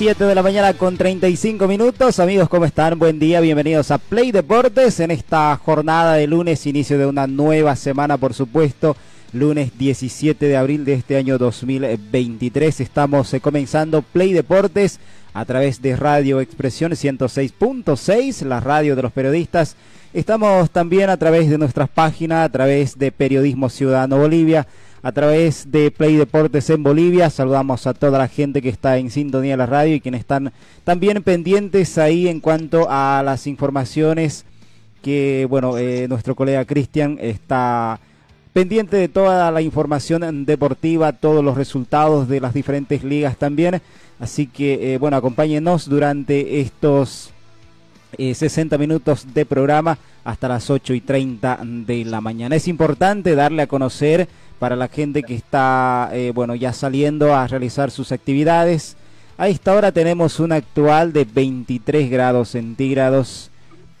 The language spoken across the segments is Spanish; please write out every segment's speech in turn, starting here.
Siete de la mañana con 35 minutos. Amigos, ¿cómo están? Buen día, bienvenidos a Play Deportes en esta jornada de lunes, inicio de una nueva semana, por supuesto. Lunes 17 de abril de este año 2023. Estamos eh, comenzando Play Deportes a través de Radio Expresión 106.6, la radio de los periodistas. Estamos también a través de nuestras páginas, a través de Periodismo Ciudadano Bolivia a través de Play Deportes en Bolivia. Saludamos a toda la gente que está en sintonía de la radio y quienes están también pendientes ahí en cuanto a las informaciones que, bueno, eh, nuestro colega Cristian está pendiente de toda la información deportiva, todos los resultados de las diferentes ligas también. Así que, eh, bueno, acompáñenos durante estos 60 eh, minutos de programa hasta las 8 y 30 de la mañana. Es importante darle a conocer para la gente que está, eh, bueno, ya saliendo a realizar sus actividades. A esta hora tenemos un actual de 23 grados centígrados,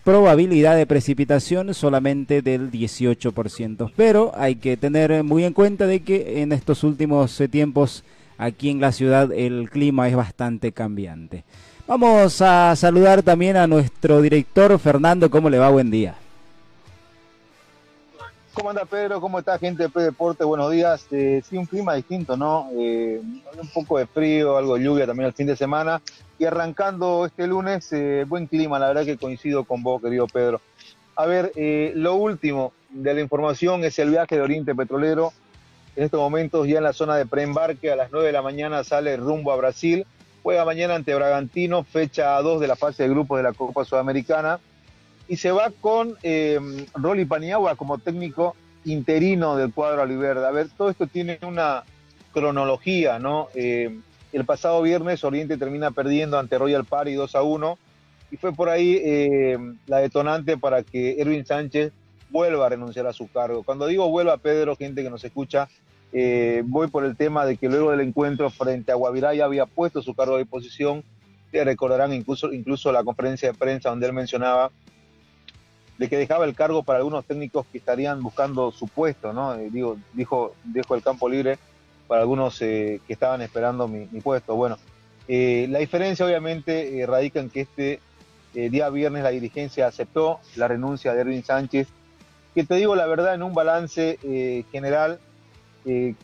probabilidad de precipitación solamente del 18%. Pero hay que tener muy en cuenta de que en estos últimos eh, tiempos aquí en la ciudad el clima es bastante cambiante. Vamos a saludar también a nuestro director Fernando, ¿cómo le va? Buen día. ¿Cómo anda Pedro? ¿Cómo está gente de P? Buenos días. Eh, sí, un clima distinto, ¿no? Eh, un poco de frío, algo de lluvia también el fin de semana. Y arrancando este lunes, eh, buen clima, la verdad que coincido con vos, querido Pedro. A ver, eh, lo último de la información es el viaje de Oriente Petrolero. En estos momentos ya en la zona de preembarque, a las 9 de la mañana sale rumbo a Brasil. Juega mañana ante Bragantino, fecha 2 de la fase de grupos de la Copa Sudamericana y se va con eh, Rolly Paniagua como técnico interino del cuadro Aliverde. A ver, todo esto tiene una cronología, ¿no? Eh, el pasado viernes Oriente termina perdiendo ante Royal Party 2 a 1 y fue por ahí eh, la detonante para que Erwin Sánchez vuelva a renunciar a su cargo. Cuando digo vuelva, Pedro, gente que nos escucha, eh, voy por el tema de que luego del encuentro frente a Guavirá ya había puesto su cargo de disposición. Te recordarán incluso, incluso la conferencia de prensa donde él mencionaba de que dejaba el cargo para algunos técnicos que estarían buscando su puesto, ¿no? Eh, digo, dijo, dejo el campo libre para algunos eh, que estaban esperando mi, puesto. Bueno, eh, la diferencia obviamente radica en que este día viernes la dirigencia aceptó la renuncia de Erwin Sánchez, que te digo la verdad, en un balance general,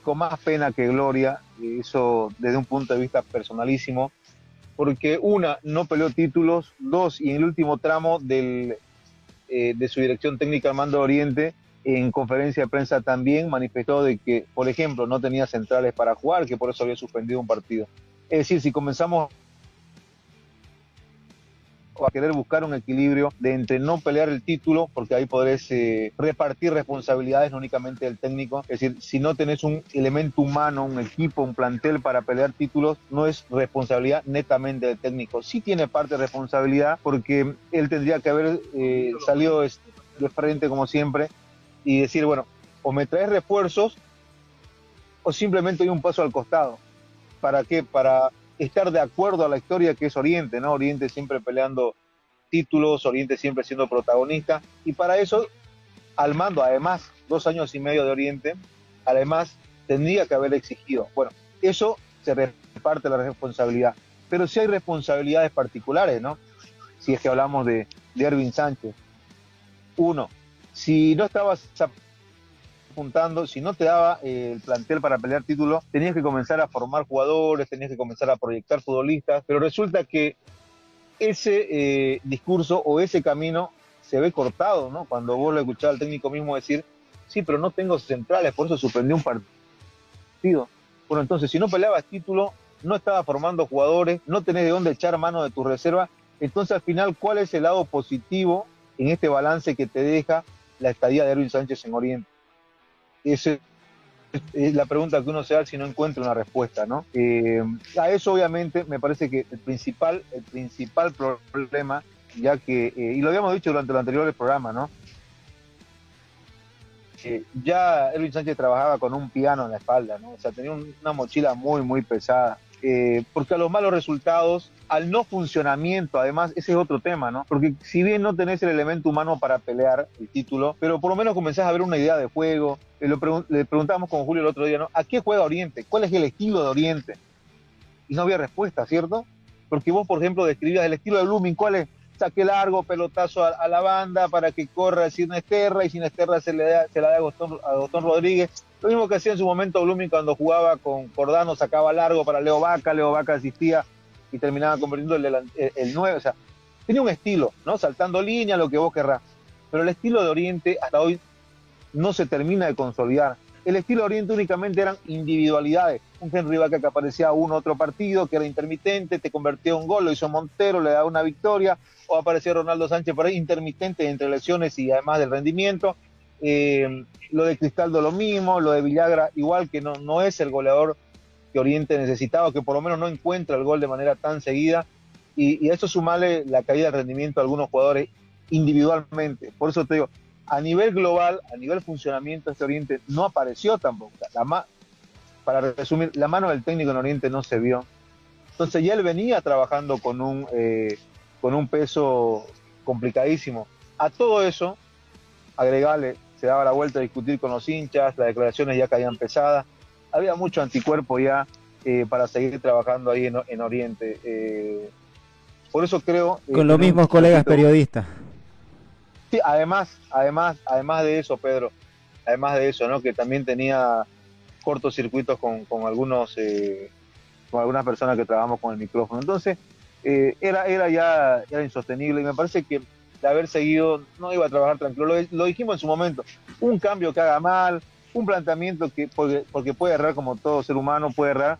con más pena que gloria, eso desde un punto de vista personalísimo, porque una, no peleó títulos, dos, y en el último tramo del eh, de su dirección técnica Armando Oriente en conferencia de prensa también manifestó de que, por ejemplo, no tenía centrales para jugar, que por eso había suspendido un partido. Es decir, si comenzamos a querer buscar un equilibrio de entre no pelear el título, porque ahí podrés eh, repartir responsabilidades, no únicamente del técnico. Es decir, si no tenés un elemento humano, un equipo, un plantel para pelear títulos, no es responsabilidad netamente del técnico. Sí tiene parte de responsabilidad porque él tendría que haber eh, salido de frente como siempre y decir, bueno, o me traes refuerzos o simplemente doy un paso al costado. ¿Para qué? Para estar de acuerdo a la historia que es Oriente, ¿no? Oriente siempre peleando títulos, Oriente siempre siendo protagonista, y para eso, al mando, además, dos años y medio de Oriente, además, tendría que haber exigido. Bueno, eso se reparte la responsabilidad, pero sí hay responsabilidades particulares, ¿no? Si es que hablamos de, Erwin Sánchez. Uno, si no estabas si no te daba eh, el plantel para pelear título, tenías que comenzar a formar jugadores, tenías que comenzar a proyectar futbolistas, pero resulta que ese eh, discurso o ese camino se ve cortado, ¿no? Cuando vos lo escuchás al técnico mismo decir, sí, pero no tengo centrales, por eso suspendió un partido. Bueno, entonces, si no peleabas título, no estaba formando jugadores, no tenés de dónde echar mano de tu reserva. Entonces, al final, ¿cuál es el lado positivo en este balance que te deja la estadía de Erwin Sánchez en Oriente? Esa es la pregunta que uno se da si no encuentra una respuesta, ¿no? Eh, a eso, obviamente, me parece que el principal, el principal problema, ya que, eh, y lo habíamos dicho durante el anterior programa, ¿no? ya Erwin Sánchez trabajaba con un piano en la espalda, ¿no? O sea, tenía una mochila muy, muy pesada. Eh, porque a los malos resultados, al no funcionamiento, además, ese es otro tema, ¿no? Porque si bien no tenés el elemento humano para pelear el título, pero por lo menos comenzás a ver una idea de juego. Eh, le preguntamos con Julio el otro día, ¿no? ¿A qué juega Oriente? ¿Cuál es el estilo de Oriente? Y no había respuesta, ¿cierto? Porque vos, por ejemplo, describías el estilo de Blooming, ¿cuál es? saque largo, pelotazo a, la banda para que corra Sinesterra y Sinesterra se, le da, se la da a Gostón, Rodríguez. Lo mismo que hacía en su momento Blooming cuando jugaba con Cordano, sacaba largo para Leo Vaca, Leo Vaca asistía y terminaba convirtiendo el, el, 9. O sea, tenía un estilo, ¿no? Saltando línea, lo que vos querrás. Pero el estilo de Oriente hasta hoy no se termina de consolidar. El estilo de Oriente únicamente eran individualidades. Un Henry Vaca que aparecía uno otro partido, que era intermitente, te convertía un gol, lo hizo Montero, le da una victoria, o aparecía Ronaldo Sánchez por ahí, intermitente entre lesiones y además del rendimiento. Eh, lo de Cristaldo lo mismo, lo de Villagra igual que no, no es el goleador que Oriente necesitaba, que por lo menos no encuentra el gol de manera tan seguida. Y, eso sumarle la caída de rendimiento de algunos jugadores individualmente. Por eso te digo, a nivel global, a nivel funcionamiento, este Oriente no apareció tampoco. La para resumir, la mano del técnico en Oriente no se vio. Entonces ya él venía trabajando con un, eh, con un peso complicadísimo. A todo eso, agregarle, se daba la vuelta a discutir con los hinchas, las declaraciones ya caían pesadas, había mucho anticuerpo ya eh, para seguir trabajando ahí en, Oriente. Eh, por eso creo... con los mismos colegas periodistas Sí, además, además, además de eso, Pedro, además de eso, ¿no? Que también tenía cortocircuitos con, con algunos, eh, con algunas personas que trabajamos con el micrófono. Entonces, eh, era, era ya era insostenible y me parece que de haber seguido no iba a trabajar tranquilo. Lo, dijimos en su momento, un cambio que haga mal, un planteamiento que, porque, porque puede errar como todo ser humano, puede errar,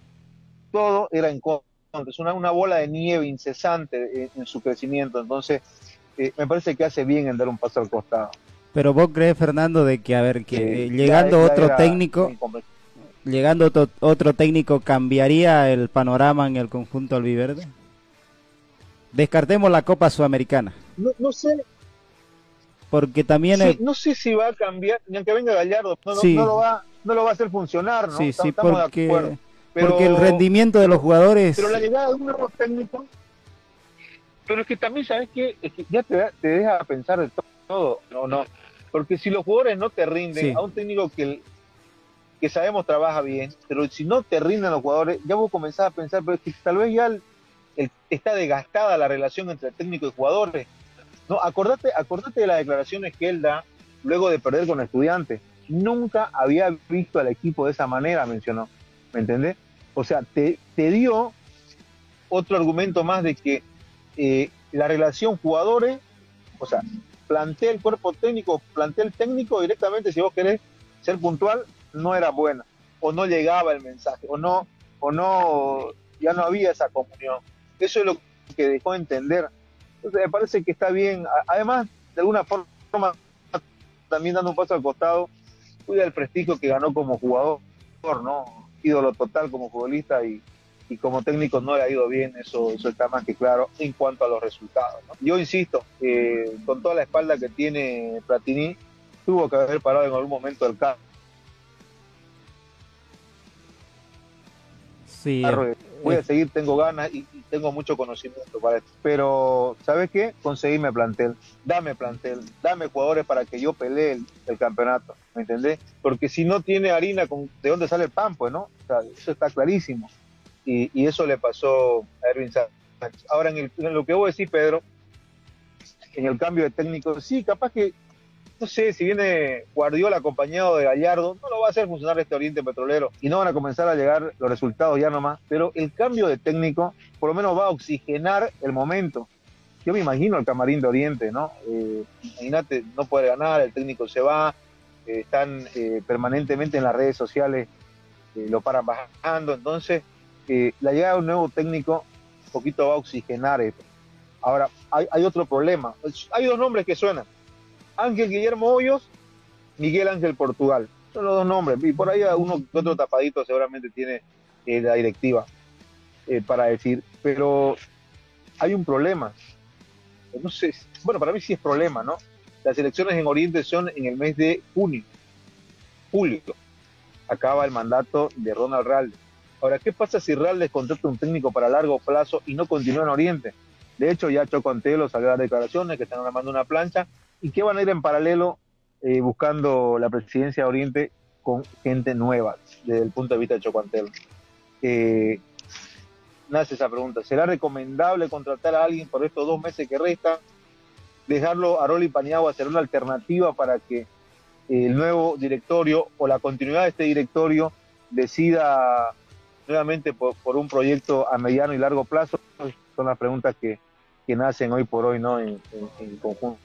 todo era en contra. Es una, una bola de nieve incesante en, en su crecimiento. Entonces, me parece que hace bien en dar un paso al costado. Pero vos crees, Fernando, de que, a ver, que llegando otro técnico, llegando otro, técnico, ¿cambiaría el panorama en el conjunto albiverde? Descartemos la Copa Sudamericana. No, sé. Porque también... No sé si va a cambiar, ni aunque venga Gallardo, no, lo, va, no lo va a hacer funcionar, ¿no? Sí, sí, porque, porque el rendimiento de los jugadores... Pero la llegada de un nuevo técnico pero es que también, ¿sabes qué? Es que ya te, te deja pensar de todo, ¿no? no Porque si los jugadores no te rinden, a un técnico que, que sabemos trabaja bien, pero si no te rinden los jugadores, ya vos comenzás a pensar, pero es que tal vez ya está desgastada la relación entre técnico y jugadores. No, acordate, acordate de las declaraciones que él da luego de perder con estudiantes. Nunca había visto al equipo de esa manera, mencionó. ¿Me entendés? O sea, te, te dio otro argumento más de que eh, la relación jugadores, o sea, plantea el cuerpo técnico, plantea el técnico directamente, si vos querés ser puntual, no era buena, o no llegaba el mensaje, o no, o no, ya no había esa comunión. Eso es lo que dejó entender. Entonces me parece que está bien, además, de alguna forma, también dando un paso al costado, cuida el prestigio que ganó como jugador, ¿no? Ídolo total como futbolista y, y como técnico no le ha ido bien, eso, eso está más que claro en cuanto a los resultados. Yo insisto, eh, con toda la espalda que tiene Platini, tuvo que haber parado en algún momento el carro. Sí, voy a seguir, tengo ganas y, tengo mucho conocimiento para esto. Pero, ¿sabes qué? Conseguime plantel, dame plantel, dame jugadores para que yo pelee el, campeonato, ¿me entendés? Porque si no tiene harina, con, ¿de dónde sale el pan? Pues, ¿no? eso está clarísimo y, eso le pasó a Erwin Sánchez. Ahora, en, lo que vos decís, Pedro, en el cambio de técnico, sí, capaz que, no sé, si viene Guardiola acompañado de Gallardo, no lo va a hacer funcionar este Oriente Petrolero y no van a comenzar a llegar los resultados ya nomás, pero el cambio de técnico por lo menos va a oxigenar el momento. Yo me imagino el camarín de Oriente, ¿no? Eh, imagínate, no puede ganar, el técnico se va, eh, están eh, permanentemente en las redes sociales lo paran bajando. Entonces, la llegada de un nuevo técnico un poquito va a oxigenar esto. Ahora, hay otro problema. Hay dos nombres que suenan. Ángel Guillermo Hoyos, Miguel Ángel Portugal. Son los dos nombres. Y por ahí uno otro tapadito seguramente tiene eh, la directiva eh, para decir. Pero hay un problema. No sé, bueno, para mí sí es problema, ¿no? Las elecciones en Oriente son en el mes de junio, julio. Acaba el mandato de Ronald Real. Ahora, ¿qué pasa si les contrata un técnico para largo plazo y no continúa en Oriente? De hecho, ya Chocontelo salió dar declaraciones que están armando una plancha y que van a ir en paralelo eh, buscando la presidencia de Oriente con gente nueva desde el punto de vista de Chocontelo. Eh, nace esa pregunta. ¿Será recomendable contratar a alguien por estos dos meses que restan? Dejarlo a Roli Paniagua ser una alternativa para que el nuevo directorio o la continuidad de este directorio decida nuevamente por, un proyecto a mediano y largo plazo. Son las preguntas que, nacen hoy por hoy ¿no? en, conjunto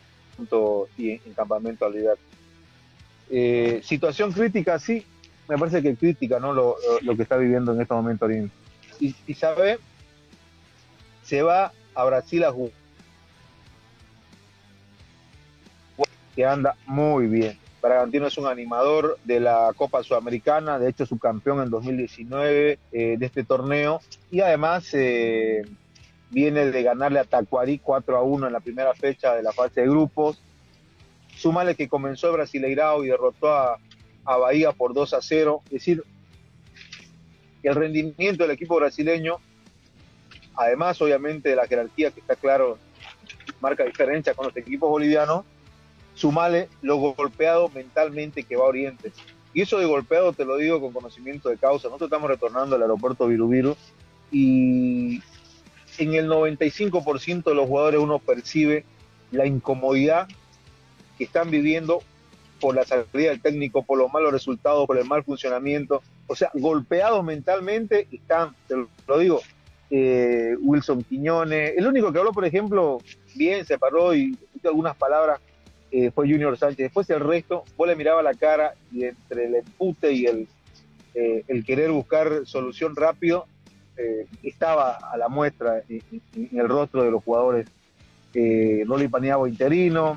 y en, campamento al eh, situación crítica, sí, me parece que crítica ¿no? lo, que está viviendo en este momento Oriente. Y, y sabe, se va a Brasil a jugar que anda muy bien. Bragantino es un animador de la Copa Sudamericana, de hecho subcampeón en 2019 eh, de este torneo y además eh, viene de ganarle a Tacuarí 4 a 1 en la primera fecha de la fase de grupos. Sumale que comenzó Brasileirao y derrotó a, a Bahía por 2 a 0. Es decir, el rendimiento del equipo brasileño, además obviamente de la jerarquía que está claro, marca diferencia con los equipos bolivianos, sumale lo golpeado mentalmente que va a Oriente. Y eso de golpeado te lo digo con conocimiento de causa. Nosotros estamos retornando al aeropuerto Virubiru y en el 95% de los jugadores uno percibe la incomodidad que están viviendo por la salida del técnico, por los malos resultados, por el mal funcionamiento. O sea, golpeados mentalmente están, te lo digo, eh, Wilson Quiñones. El único que habló, por ejemplo, bien, se paró y dijo algunas palabras eh, fue Junior Sánchez. Después el resto, vos le miraba la cara y entre el empute y el, eh, el querer buscar solución rápido, eh, estaba a la muestra en, el rostro de los jugadores. Eh, Roli Paniagua interino,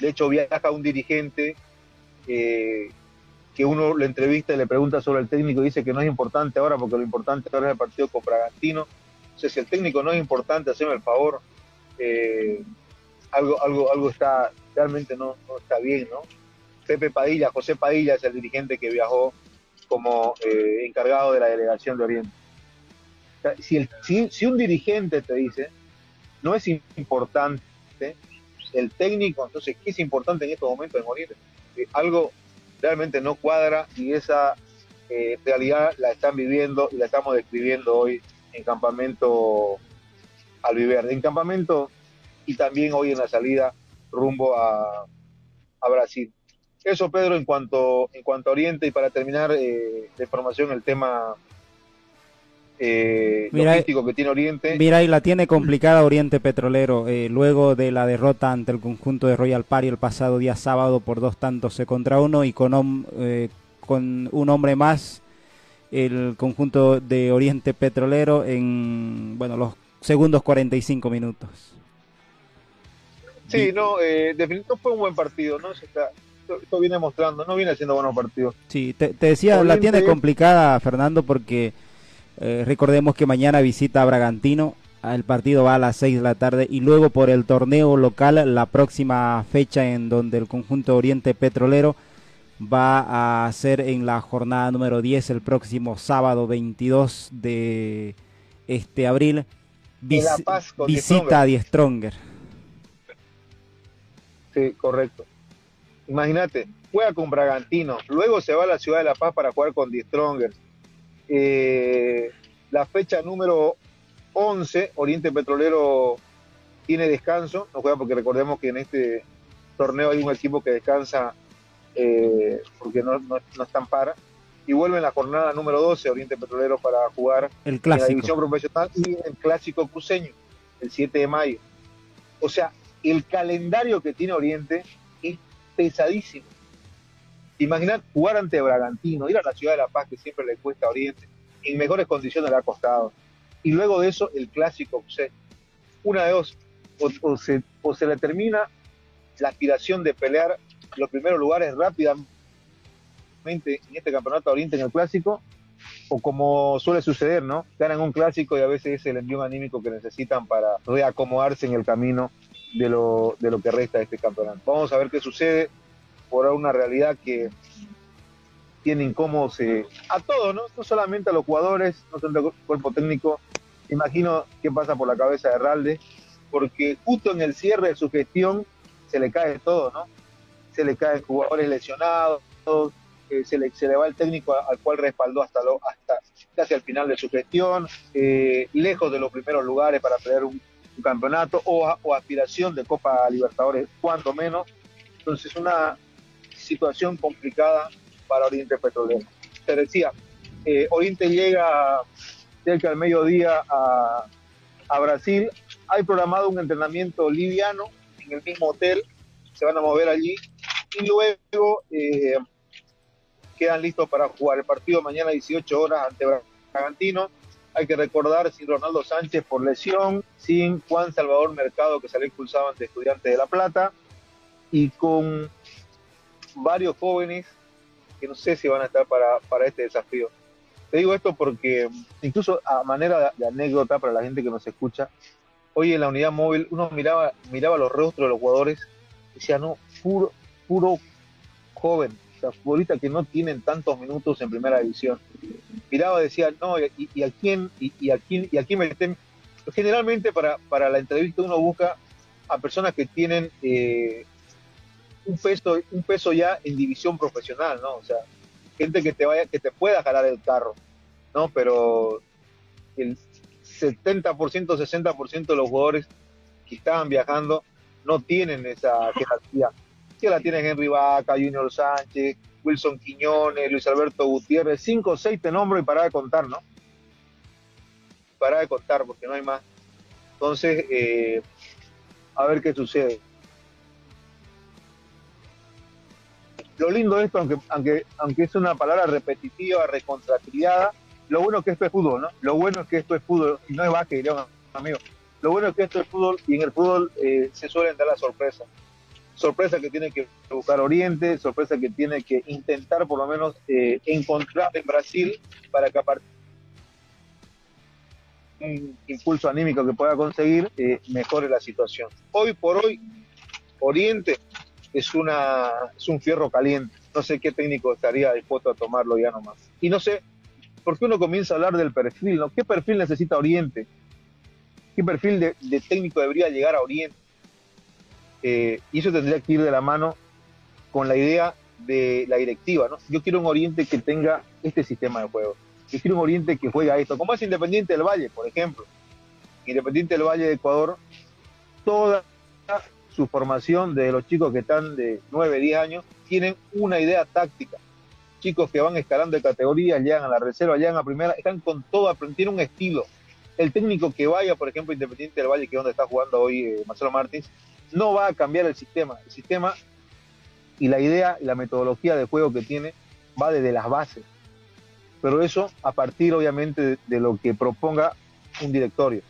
de hecho viaja un dirigente que uno lo entrevista y le pregunta sobre el técnico y dice que no es importante ahora porque lo importante ahora es el partido con Bragantino. O sea, si el técnico no es importante, haceme el favor. Eh, algo, algo, algo está, realmente no, está bien, ¿no? Pepe Padilla, José Padilla es el dirigente que viajó como eh, encargado de la delegación de Oriente. Si, el, si, un dirigente te dice, no es importante el técnico, entonces, ¿qué es importante en estos momentos en Oriente? Eh, algo realmente no cuadra y esa eh, realidad la están viviendo y la estamos describiendo hoy en Campamento Albiverde. En Campamento y también hoy en la salida rumbo a, Brasil. Eso, Pedro, en cuanto, en cuanto a Oriente y para terminar eh, de información el tema eh, logístico que tiene Oriente. Mira, y la tiene complicada Oriente Petrolero, eh, luego de la derrota ante el conjunto de Royal Party el pasado día sábado por dos tantos contra uno y con, eh, con un hombre más el conjunto de Oriente Petrolero en bueno los segundos 45 minutos. Sí, no, eh, definitivamente fue un buen partido, ¿no? esto viene mostrando, no viene haciendo buenos partidos. Sí, te, decía, la tiene complicada, Fernando, porque eh, recordemos que mañana visita a Bragantino, el partido va a las 6 de la tarde y luego por el torneo local, la próxima fecha en donde el conjunto Oriente Petrolero va a ser en la jornada número 10 el próximo sábado 22 de este abril. visita a Die Stronger correcto. Imagínate, juega con Bragantino, luego se va a la ciudad de La Paz para jugar con The Stronger. Eh, la fecha número 11, Oriente Petrolero tiene descanso, no juega porque recordemos que en este torneo hay un equipo que descansa eh, porque no, no, están para. Y vuelve en la jornada número 12, Oriente Petrolero, para jugar el clásico. en la división profesional y el clásico cruceño, el 7 de mayo. O sea, el calendario que tiene Oriente es pesadísimo. Imaginar jugar ante Bragantino, ir a la ciudad de La Paz, que siempre le cuesta a Oriente, en mejores condiciones le ha costado. Y luego de eso, el clásico, o sea, una de dos, o, se, o se le termina la aspiración de pelear los primeros lugares rápidamente en este campeonato Oriente en el clásico, o como suele suceder, ¿no? Ganan un clásico y a veces es el envío anímico que necesitan para reacomodarse en el camino de lo que resta de este campeonato. Vamos a ver qué sucede por una realidad que tiene incómodos eh, a todos, ¿no? No solamente a los jugadores, no solamente al cuerpo técnico. Imagino qué pasa por la cabeza de Ralde, porque justo en el cierre de su gestión se le cae todo, ¿no? Se le caen jugadores lesionados, eh, se, le, va el técnico al cual respaldó hasta, lo, hasta casi al final de su gestión, eh, lejos de los primeros lugares para pelear un, campeonato o, o, aspiración de Copa Libertadores, cuando menos. Entonces, una situación complicada para Oriente Petrolero. Te decía, eh, Oriente llega cerca del mediodía a, a Brasil. Hay programado un entrenamiento liviano en el mismo hotel, se van a mover allí y luego eh, quedan listos para jugar el partido mañana a 18 horas ante Bragantino. Hay que recordar sin Ronaldo Sánchez por lesión, sin Juan Salvador Mercado que salió expulsado ante Estudiantes de La Plata y con varios jóvenes que no sé si van a estar para, para este desafío. Te digo esto porque incluso a manera de, anécdota para la gente que nos escucha, hoy en la unidad móvil uno miraba, miraba los rostros de los jugadores y decía, no, puro, puro joven, o sea, futbolistas que no tienen tantos minutos en primera división. Miraba y decía, no, y, a quién, y, a quién, y a quién meten. Generalmente para, para la entrevista uno busca a personas que tienen eh, un peso, un peso ya en división profesional, ¿no? O sea, gente que te vaya, que te pueda jalar el carro, ¿no? Pero el 70%, 60% de los jugadores que estaban viajando no tienen esa jerarquía que la tiene Henry Vaca, Junior Sánchez, Wilson Quiñones, Luis Alberto Gutiérrez, cinco o seis te nombro y para de contar, ¿no? Para de contar porque no hay más. Entonces, eh, a ver qué sucede. Lo lindo de esto, aunque, aunque, aunque es una palabra repetitiva, recontracriada, lo bueno es que esto es fútbol, ¿no? Lo bueno es que esto es fútbol, y no es básquet, un amigo. Lo bueno es que esto es fútbol y en el fútbol eh, se suelen dar las sorpresas sorpresa que tiene que buscar Oriente, sorpresa que tiene que intentar por lo menos eh, encontrar en Brasil para que a partir un impulso anímico que pueda conseguir eh, mejore la situación. Hoy por hoy, Oriente es, una, es un fierro caliente. No sé qué técnico estaría dispuesto a tomarlo ya nomás. Y no sé, ¿por qué uno comienza a hablar del perfil? ¿no? ¿Qué perfil necesita Oriente? ¿Qué perfil de técnico debería llegar a Oriente? Eh, y eso tendría que ir de la mano con la idea de la directiva. ¿no? Yo quiero un Oriente que tenga este sistema de juego. Yo quiero un Oriente que juega esto, como es Independiente del Valle, por ejemplo. Independiente del Valle de Ecuador, toda su formación de los chicos que están de 9, 10 años, tienen una idea táctica. Chicos que van escalando de categoría, llegan a la reserva, llegan a primera, están con todo, tienen un estilo. El técnico que vaya, por ejemplo, Independiente del Valle, que es donde está jugando hoy eh, Marcelo Martins, no va a cambiar el sistema. El sistema y la idea y la metodología de juego que tiene va desde las bases. Pero eso a partir obviamente de, lo que proponga un directorio.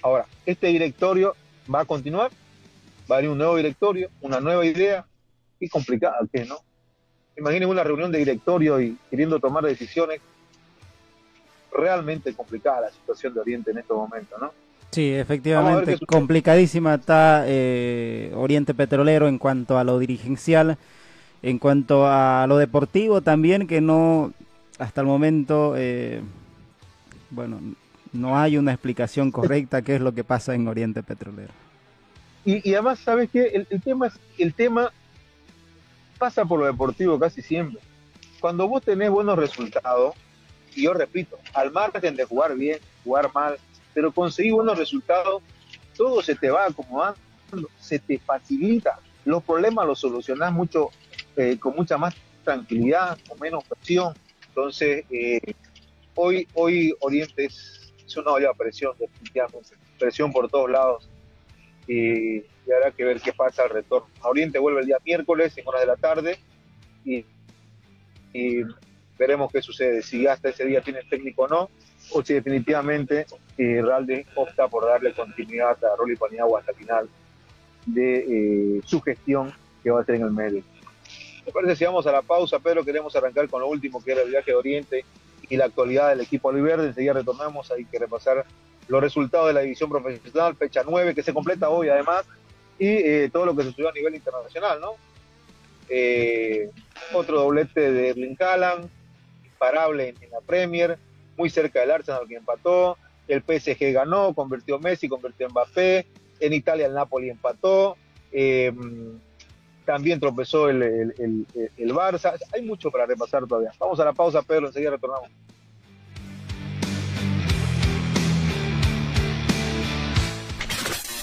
Ahora, este directorio va a continuar, va a venir un nuevo directorio, una nueva idea, y complicada que no. Imaginen una reunión de directorio y queriendo tomar decisiones, realmente complicada la situación de Oriente en estos momentos, ¿no? Sí, efectivamente, complicadísima está eh, Oriente Petrolero en cuanto a lo dirigencial, en cuanto a lo deportivo también, que no, hasta el momento, eh, bueno, no hay una explicación correcta qué es lo que pasa en Oriente Petrolero. Y, además, ¿sabes qué? El, tema, el tema pasa por lo deportivo casi siempre. Cuando vos tenés buenos resultados, y yo repito, al margen de jugar bien, jugar mal, pero conseguir buenos resultados, todo se te va acomodando, se te facilita. Los problemas los solucionás mucho, eh, con mucha más tranquilidad, con menos presión. Entonces, eh, hoy, hoy Oriente es, una olla de presión, definitivamente. Presión por todos lados. Y habrá que ver qué pasa al retorno. Oriente vuelve el día miércoles en horas de la tarde y, veremos qué sucede, si hasta ese día tiene técnico o no, o si definitivamente eh, Ralde opta por darle continuidad a Rolly Paniagua hasta final de eh, su gestión que va a ser en el medio. Me parece si vamos a la pausa, Pedro, queremos arrancar con lo último que era el viaje de Oriente y la actualidad del equipo Oliverde. Enseguida retornamos, hay que repasar los resultados de la división profesional, fecha 9, que se completa hoy además, y eh, todo lo que sucedió a nivel internacional, ¿no? Eh, otro doblete de Erling Haaland, imparable en, la Premier, muy cerca del Arsenal que empató, el PSG ganó, convirtió Messi, convirtió Mbappé, en Italia el Napoli empató, eh, también tropezó el, el, el, Barça. Hay mucho para repasar todavía. Vamos a la pausa, Pedro, enseguida retornamos.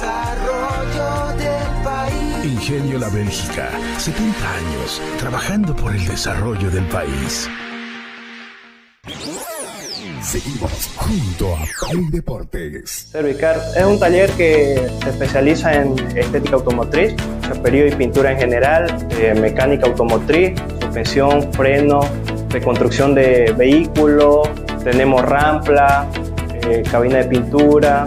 Desarrollo Ingenio La Bélgica, 70 años trabajando por el desarrollo del país. Seguimos junto a Play Deportes. Servicar es un taller que se especializa en estética automotriz, chaperío y pintura en general, eh, mecánica automotriz, suspensión, freno, reconstrucción de vehículos, tenemos rampla, eh, cabina de pintura,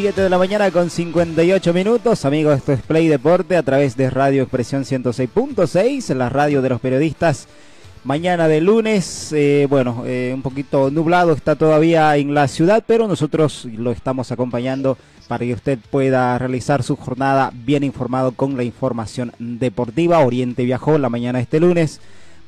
7 de la mañana con 58 minutos. Amigos, esto es Play Deporte a través de Radio Expresión 106.6, la radio de los periodistas. Mañana de lunes, eh, bueno, eh, un poquito nublado está todavía en la ciudad, pero nosotros lo estamos acompañando para que usted pueda realizar su jornada bien informado con la información deportiva. Oriente viajó la mañana de este lunes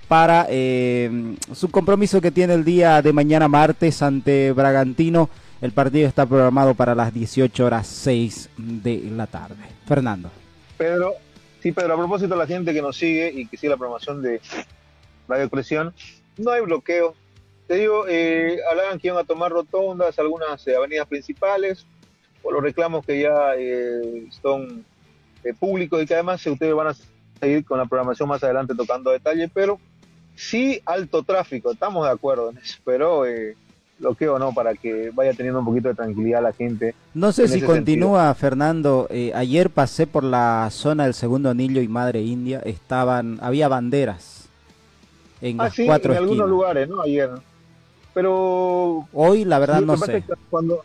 para eh, su compromiso que tiene el día de mañana martes ante Bragantino el partido está programado para las 18 horas 6 de la tarde. Fernando. Pedro, sí, Pedro, a propósito de la gente que nos sigue y que sigue la programación de Radio Presión, no hay bloqueo. Te digo, eh, hablaban que iban a tomar rotondas, algunas eh, avenidas principales, por los reclamos que ya eh, son eh, públicos y que además ustedes van a seguir con la programación más adelante tocando detalle, pero sí alto tráfico, estamos de acuerdo en eso, pero bloqueo no para que vaya teniendo un poquito de tranquilidad la gente. No sé si continúa Fernando. Eh, ayer pasé por la zona del segundo anillo y Madre India. Estaban, había banderas en ah, las sí, cuatro en algunos lugares, ¿no? Ayer. Pero hoy la verdad no sé. Cuando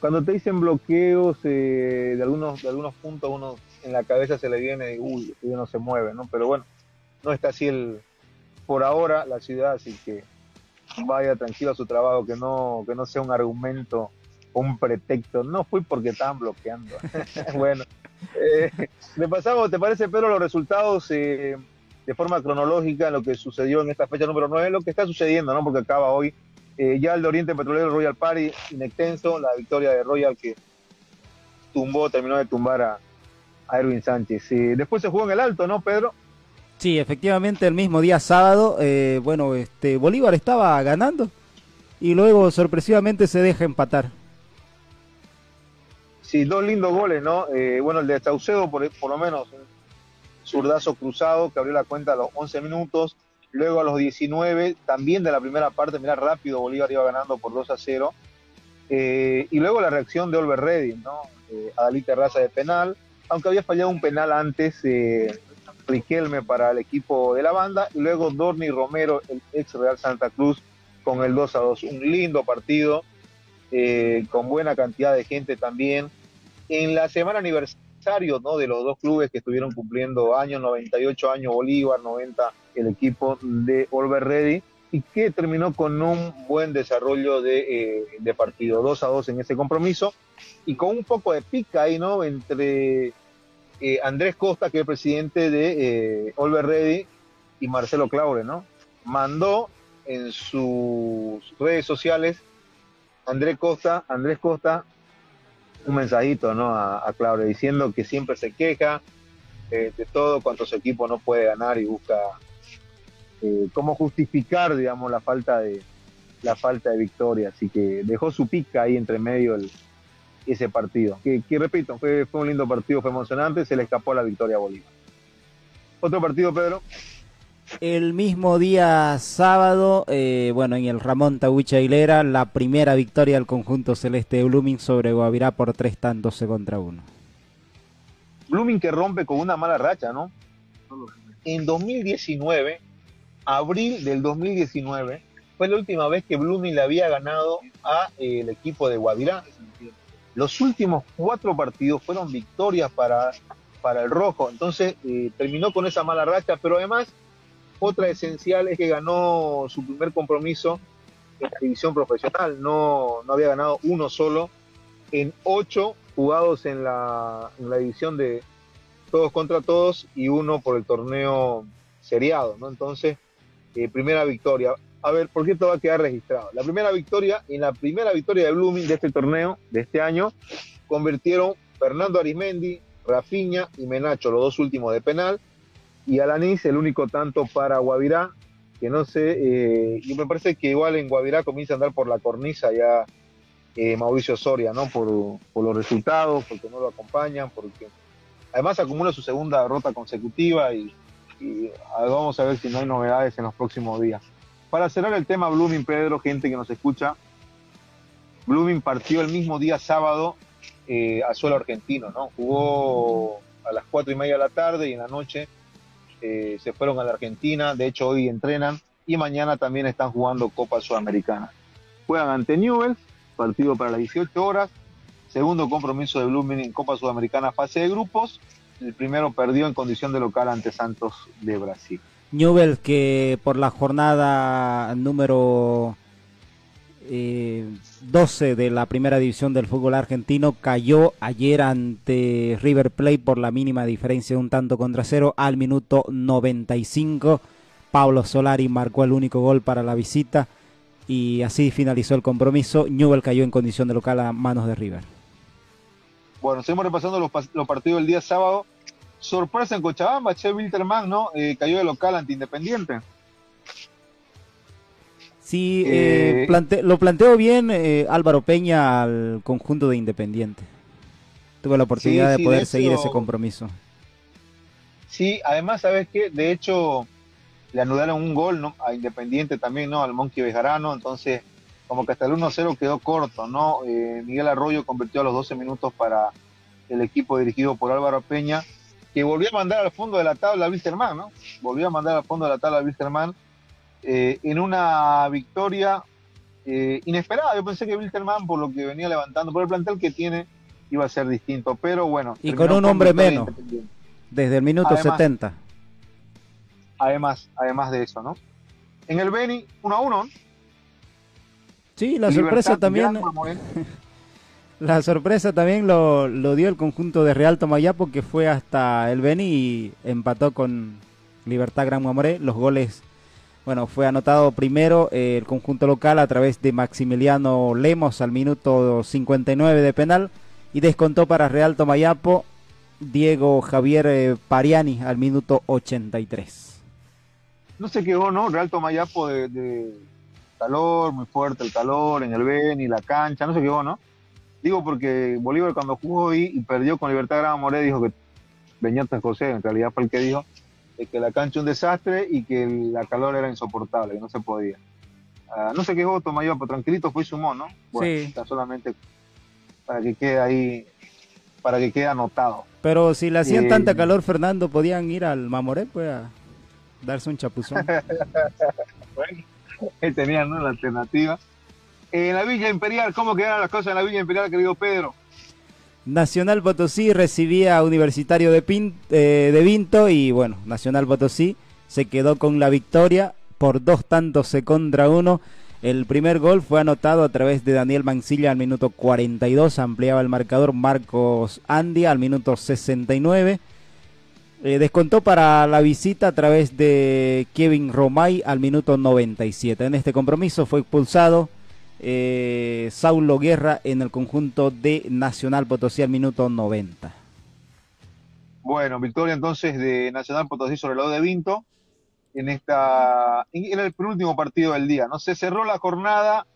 cuando te dicen bloqueos eh, de algunos de algunos puntos, uno en la cabeza se le viene y uy, no se mueve, ¿no? Pero bueno, no está así el por ahora la ciudad, así que vaya tranquilo a su trabajo, que no, que no sea un argumento, un pretexto. No fui porque estaban bloqueando. bueno, Eh, repasamos, ¿te parece, Pedro, los resultados eh, de forma cronológica lo que sucedió en esta fecha número 9, lo que está sucediendo, ¿no? Porque acaba hoy eh, ya el de Oriente Petrolero Royal Party inextenso, la victoria de Royal que tumbó, terminó de tumbar a, a Erwin Sánchez. después se jugó en el alto, ¿no, Pedro? Sí, efectivamente el mismo día sábado, eh, bueno, este Bolívar estaba ganando y luego sorpresivamente se deja empatar. Sí, dos lindos goles, ¿no? Eh, bueno, el de Saucedo, por, lo menos, un zurdazo cruzado que abrió la cuenta a los 11 minutos. Luego a los 19, también de la primera parte, mira rápido, Bolívar iba ganando por 2 a 0. Eh, y luego la reacción de Olver Redding, ¿no? Eh, Adalí Terraza de penal, aunque había fallado un penal antes, eh, Riquelme para el equipo de la banda, y luego Dorni Romero, el ex Real Santa Cruz, con el 2 a 2. Un lindo partido, eh, con buena cantidad de gente también. En la semana aniversario ¿no? de los dos clubes que estuvieron cumpliendo años, 98 años Bolívar, 90 el equipo de Olver Ready, y que terminó con un buen desarrollo de, eh, partido, 2 a 2 en ese compromiso, y con un poco de pica ahí, ¿no? Entre eh, Andrés Costa, que es el presidente de eh, Ready, y Marcelo Claure, ¿no? Mandó en sus redes sociales Andrés Costa, Andrés Costa, un mensajito, ¿no? A, a Claure diciendo que siempre se queja eh, de todo cuanto su equipo no puede ganar y busca eh, cómo justificar, digamos, la falta de la falta de victoria. Así que dejó su pica ahí entre medio el, ese partido. Que, repito, fue, fue un lindo partido, fue emocionante, se le escapó la victoria a Bolívar. Otro partido, Pedro. El mismo día sábado, eh, bueno, en el Ramón Tahuicha Aguilera, la primera victoria del conjunto celeste de Blooming sobre Guavirá por tres tantos contra uno. Blooming que rompe con una mala racha, ¿no? En 2019, abril del 2019, fue la última vez que Blooming le había ganado a eh, el equipo de Guavirá. Los últimos cuatro partidos fueron victorias para, para el Rojo, entonces eh, terminó con esa mala racha, pero además otra esencial es que ganó su primer compromiso en la división profesional, no, no había ganado uno solo en ocho jugados en la, en la división de todos contra todos y uno por el torneo seriado, ¿no? Entonces, eh, primera victoria. A ver, ¿por qué esto va a quedar registrado? La primera victoria, en la primera victoria de Blooming de este torneo, de este año, convirtieron Fernando Arismendi, Rafiña y Menacho, los dos últimos de penal, y Alanis, el único tanto para Guavirá, que no sé, eh, y me parece que igual en Guavirá comienza a andar por la cornisa ya eh, Mauricio Soria, ¿no? Por, los resultados, porque no lo acompañan, porque además acumula su segunda derrota consecutiva y vamos a ver si no hay novedades en los próximos días. Para cerrar el tema Blooming, Pedro, gente que nos escucha, Blooming partió el mismo día sábado eh, a suelo argentino, ¿no? Jugó a las cuatro y media de la tarde y en la noche eh, se fueron a la Argentina, de hecho hoy entrenan y mañana también están jugando Copa Sudamericana. Juegan ante Newell's, partido para las 18 horas, segundo compromiso de Blooming en Copa Sudamericana fase de grupos, el primero perdió en condición de local ante Santos de Brasil. Newell's que por la jornada número eh, 12 de la primera división del fútbol argentino cayó ayer ante River Plate por la mínima diferencia de un tanto contra cero al minuto 95. Pablo Solari marcó el único gol para la visita y así finalizó el compromiso. Newell cayó en condición de local a manos de River. Bueno, seguimos repasando los, los partidos del día sábado. Sorpresa en Cochabamba, Che Wilterman, ¿no? Eh, cayó de local ante Independiente. Sí, eh, eh, plante lo planteó bien eh, Álvaro Peña al conjunto de Independiente. Tuve la oportunidad sí, sí, de poder de seguir ese compromiso. Sí, además, ¿sabes qué? De hecho, le anularon un gol ¿no? a Independiente también, ¿no? Al Monkey Bejarano, entonces como que hasta el 1-0 quedó corto, ¿no? Eh, Miguel Arroyo convirtió a los 12 minutos para el equipo dirigido por Álvaro Peña, que volvió a mandar al fondo de la tabla a Wilstermann, ¿no? Volvió a mandar al fondo de la tabla a Wilstermann eh, en una victoria eh, inesperada. Yo pensé que Wilstermann, por lo que venía levantando, por el plantel que tiene, iba a ser distinto, pero bueno. Y con un hombre menos, desde el minuto además, 70. Además, además de eso, ¿no? En el Beni, 1 a 1. Sí, la sorpresa también. La sorpresa también lo, dio el conjunto de Real Tomayapo que fue hasta el Beni y empató con Libertad Gran Mamoré. Los goles, bueno, fue anotado primero eh, el conjunto local a través de Maximiliano Lemos al minuto 59 de penal y descontó para Real Tomayapo Diego Javier eh, Pariani al minuto 83. No se quedó, ¿no? Real Tomayapo de, de calor, muy fuerte el calor en el Beni, la cancha, no se quedó, ¿no? Digo porque Bolívar cuando jugó ahí y perdió con Libertad Gran Moré dijo que Beñata José, en realidad fue el que dijo que la cancha un desastre y que la calor era insoportable, que no se podía. Ah, no sé qué voto mayor, pero tranquilito fue y sumó, ¿no? Bueno, sí. está solamente para que quede ahí, para que quede anotado. Pero si le hacían tanta calor, Fernando, podían ir al Mamoré, pues a darse un chapuzón. bueno, él tenía ¿no? la alternativa. En la Villa Imperial, ¿cómo quedaron las cosas en la Villa Imperial, querido Pedro? Nacional Potosí recibía Universitario de, eh, de Vinto y bueno, Nacional Potosí se quedó con la victoria por dos tantos contra uno. El primer gol fue anotado a través de Daniel Mancilla al minuto 42, ampliaba el marcador Marcos Andy al minuto 69. Eh, descontó para la visita a través de Kevin Romay al minuto 97. En este compromiso fue expulsado eh, Saulo Guerra en el conjunto de Nacional Potosí al minuto 90. Bueno, victoria entonces de Nacional Potosí sobre el lado de Vinto en esta era el penúltimo partido del día, ¿no? Se cerró la jornada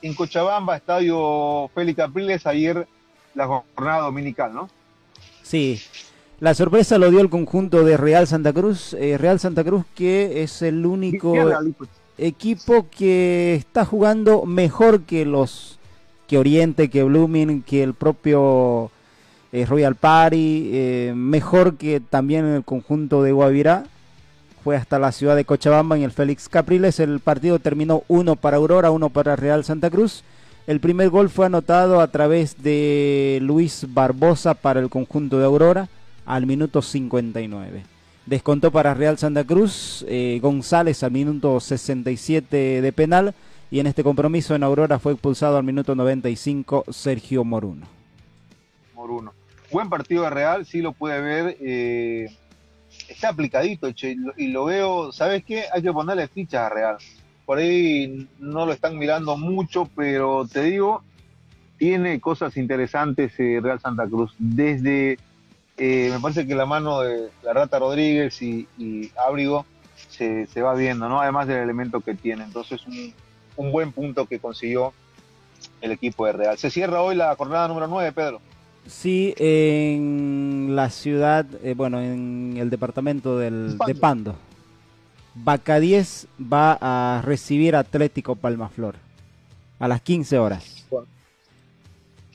en Cochabamba, Estadio Félix Capriles, ayer la jornada dominical, ¿no? Sí. La sorpresa lo dio el conjunto de Real Santa Cruz, eh, Real Santa Cruz que es el único equipo que está jugando mejor que los que Oriente, que Blooming, que el propio eh, Royal Party, eh, mejor que también el conjunto de Guavirá. Fue hasta la ciudad de Cochabamba en el Félix Capriles. El partido terminó uno para Aurora, uno para Real Santa Cruz. El primer gol fue anotado a través de Luis Barbosa para el conjunto de Aurora al minuto 59. Descontó para Real Santa Cruz eh, González al minuto 67 de penal y en este compromiso en Aurora fue expulsado al minuto 95 Sergio Moruno. Moruno. Buen partido de Real, sí lo puede ver. Eh, está aplicadito, y lo veo, ¿sabes qué? Hay que ponerle fichas a Real. Por ahí no lo están mirando mucho, pero te digo, tiene cosas interesantes eh, Real Santa Cruz. Desde eh, me parece que la mano de la Rata Rodríguez y, y Ábrigo se, va viendo, ¿no? Además del elemento que tiene. Entonces, un, buen punto que consiguió el equipo de Real. Se cierra hoy la jornada número 9, Pedro. Sí, en la ciudad, eh, bueno, en el departamento del, de Pando. 10 va a recibir Atlético Palmaflor a las 15 horas.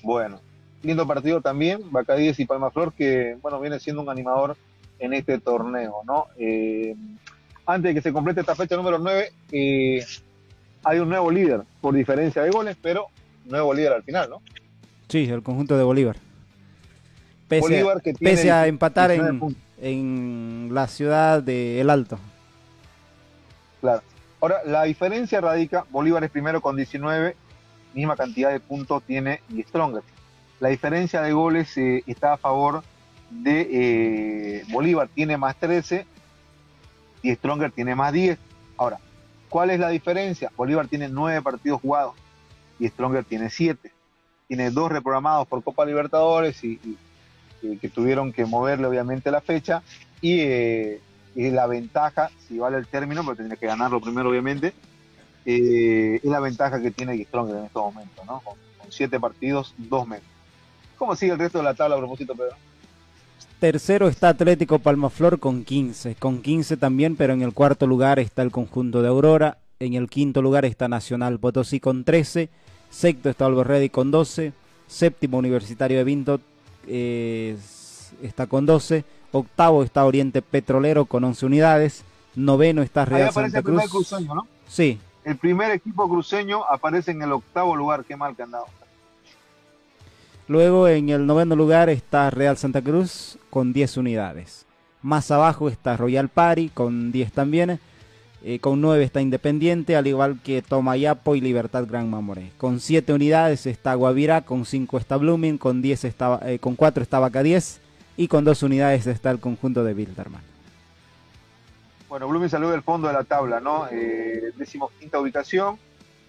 Bueno, lindo partido también, Bacadíes y Palmaflor, que bueno, viene siendo un animador en este torneo, ¿no? Eh, antes de que se complete esta fecha número 9, eh, hay un nuevo líder por diferencia de goles, pero nuevo líder al final, ¿no? Sí, el conjunto de Bolívar. Pese, a, empatar en, en, la ciudad de El Alto. Claro. Ahora, la diferencia radica, Bolívar es primero con 19, misma cantidad de puntos tiene y Stronger la diferencia de goles eh, está a favor de eh, Bolívar, tiene más 13 y Stronger tiene más 10. Ahora, ¿cuál es la diferencia? Bolívar tiene 9 partidos jugados y Stronger tiene 7. Tiene dos reprogramados por Copa Libertadores y, que tuvieron que moverle obviamente la fecha. Y, eh, la ventaja, si vale el término, porque tendría que ganarlo primero obviamente, es la ventaja que tiene Stronger en estos momentos, ¿no? Con, con siete partidos, dos meses. ¿Cómo sigue el resto de la tabla a propósito, Pedro? Tercero está Atlético Palmaflor con 15, con 15 también, pero en el cuarto lugar está el conjunto de Aurora, en el quinto lugar está Nacional Potosí con 13, sexto está Alborredi con 12, séptimo Universitario de Vinto eh, está con 12, octavo está Oriente Petrolero con 11 unidades, noveno está Real Santa Cruz. El cruceño, ¿no? Sí. El primer equipo cruceño aparece en el octavo lugar, qué mal que han dado. Luego en el noveno lugar está Real Santa Cruz con 10 unidades. Más abajo está Royal Party con 10 también. Eh, con 9 está Independiente, al igual que Tomayapo y Libertad Gran Mamoré. Con 7 unidades está Guavirá, con 5 está Blooming, con, 10 está, eh, con 4 está Vaca 10 y con 2 unidades está el conjunto de Bilderman. Bueno, Blooming salió del fondo de la tabla, ¿no? Eh, decimos quinta ubicación,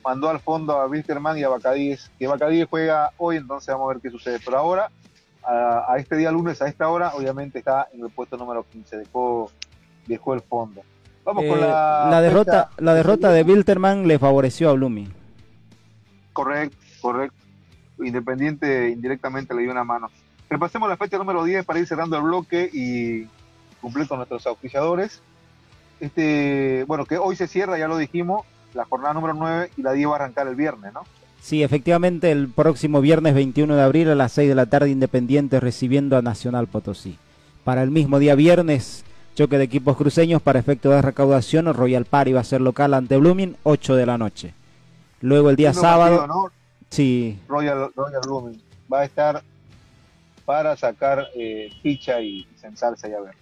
mandó al fondo a Wilterman y a Bacadíes, que Bacadíes juega hoy, entonces vamos a ver qué sucede. Por ahora, a, este día lunes, a esta hora, obviamente está en el puesto número 15, dejó, dejó el fondo. Vamos con eh, la, la derrota, la derrota de Wilterman le favoreció a Blooming. Correcto, correcto. Independiente indirectamente le dio una mano. Repasemos la fecha número 10 para ir cerrando el bloque y cumplir con nuestros auspiciadores este, bueno, que hoy se cierra, ya lo dijimos, la jornada número 9 y la 10 va a arrancar el viernes, ¿no? Sí, efectivamente, el próximo viernes 21 de abril a las 6 de la tarde Independiente recibiendo a Nacional Potosí. Para el mismo día viernes, choque de equipos cruceños para efecto de recaudación, Royal Party va a ser local ante Blooming, 8 de la noche. Luego el día sábado... Sí. Royal, Royal Blooming va a estar para sacar eh, ficha y censarse y a ver.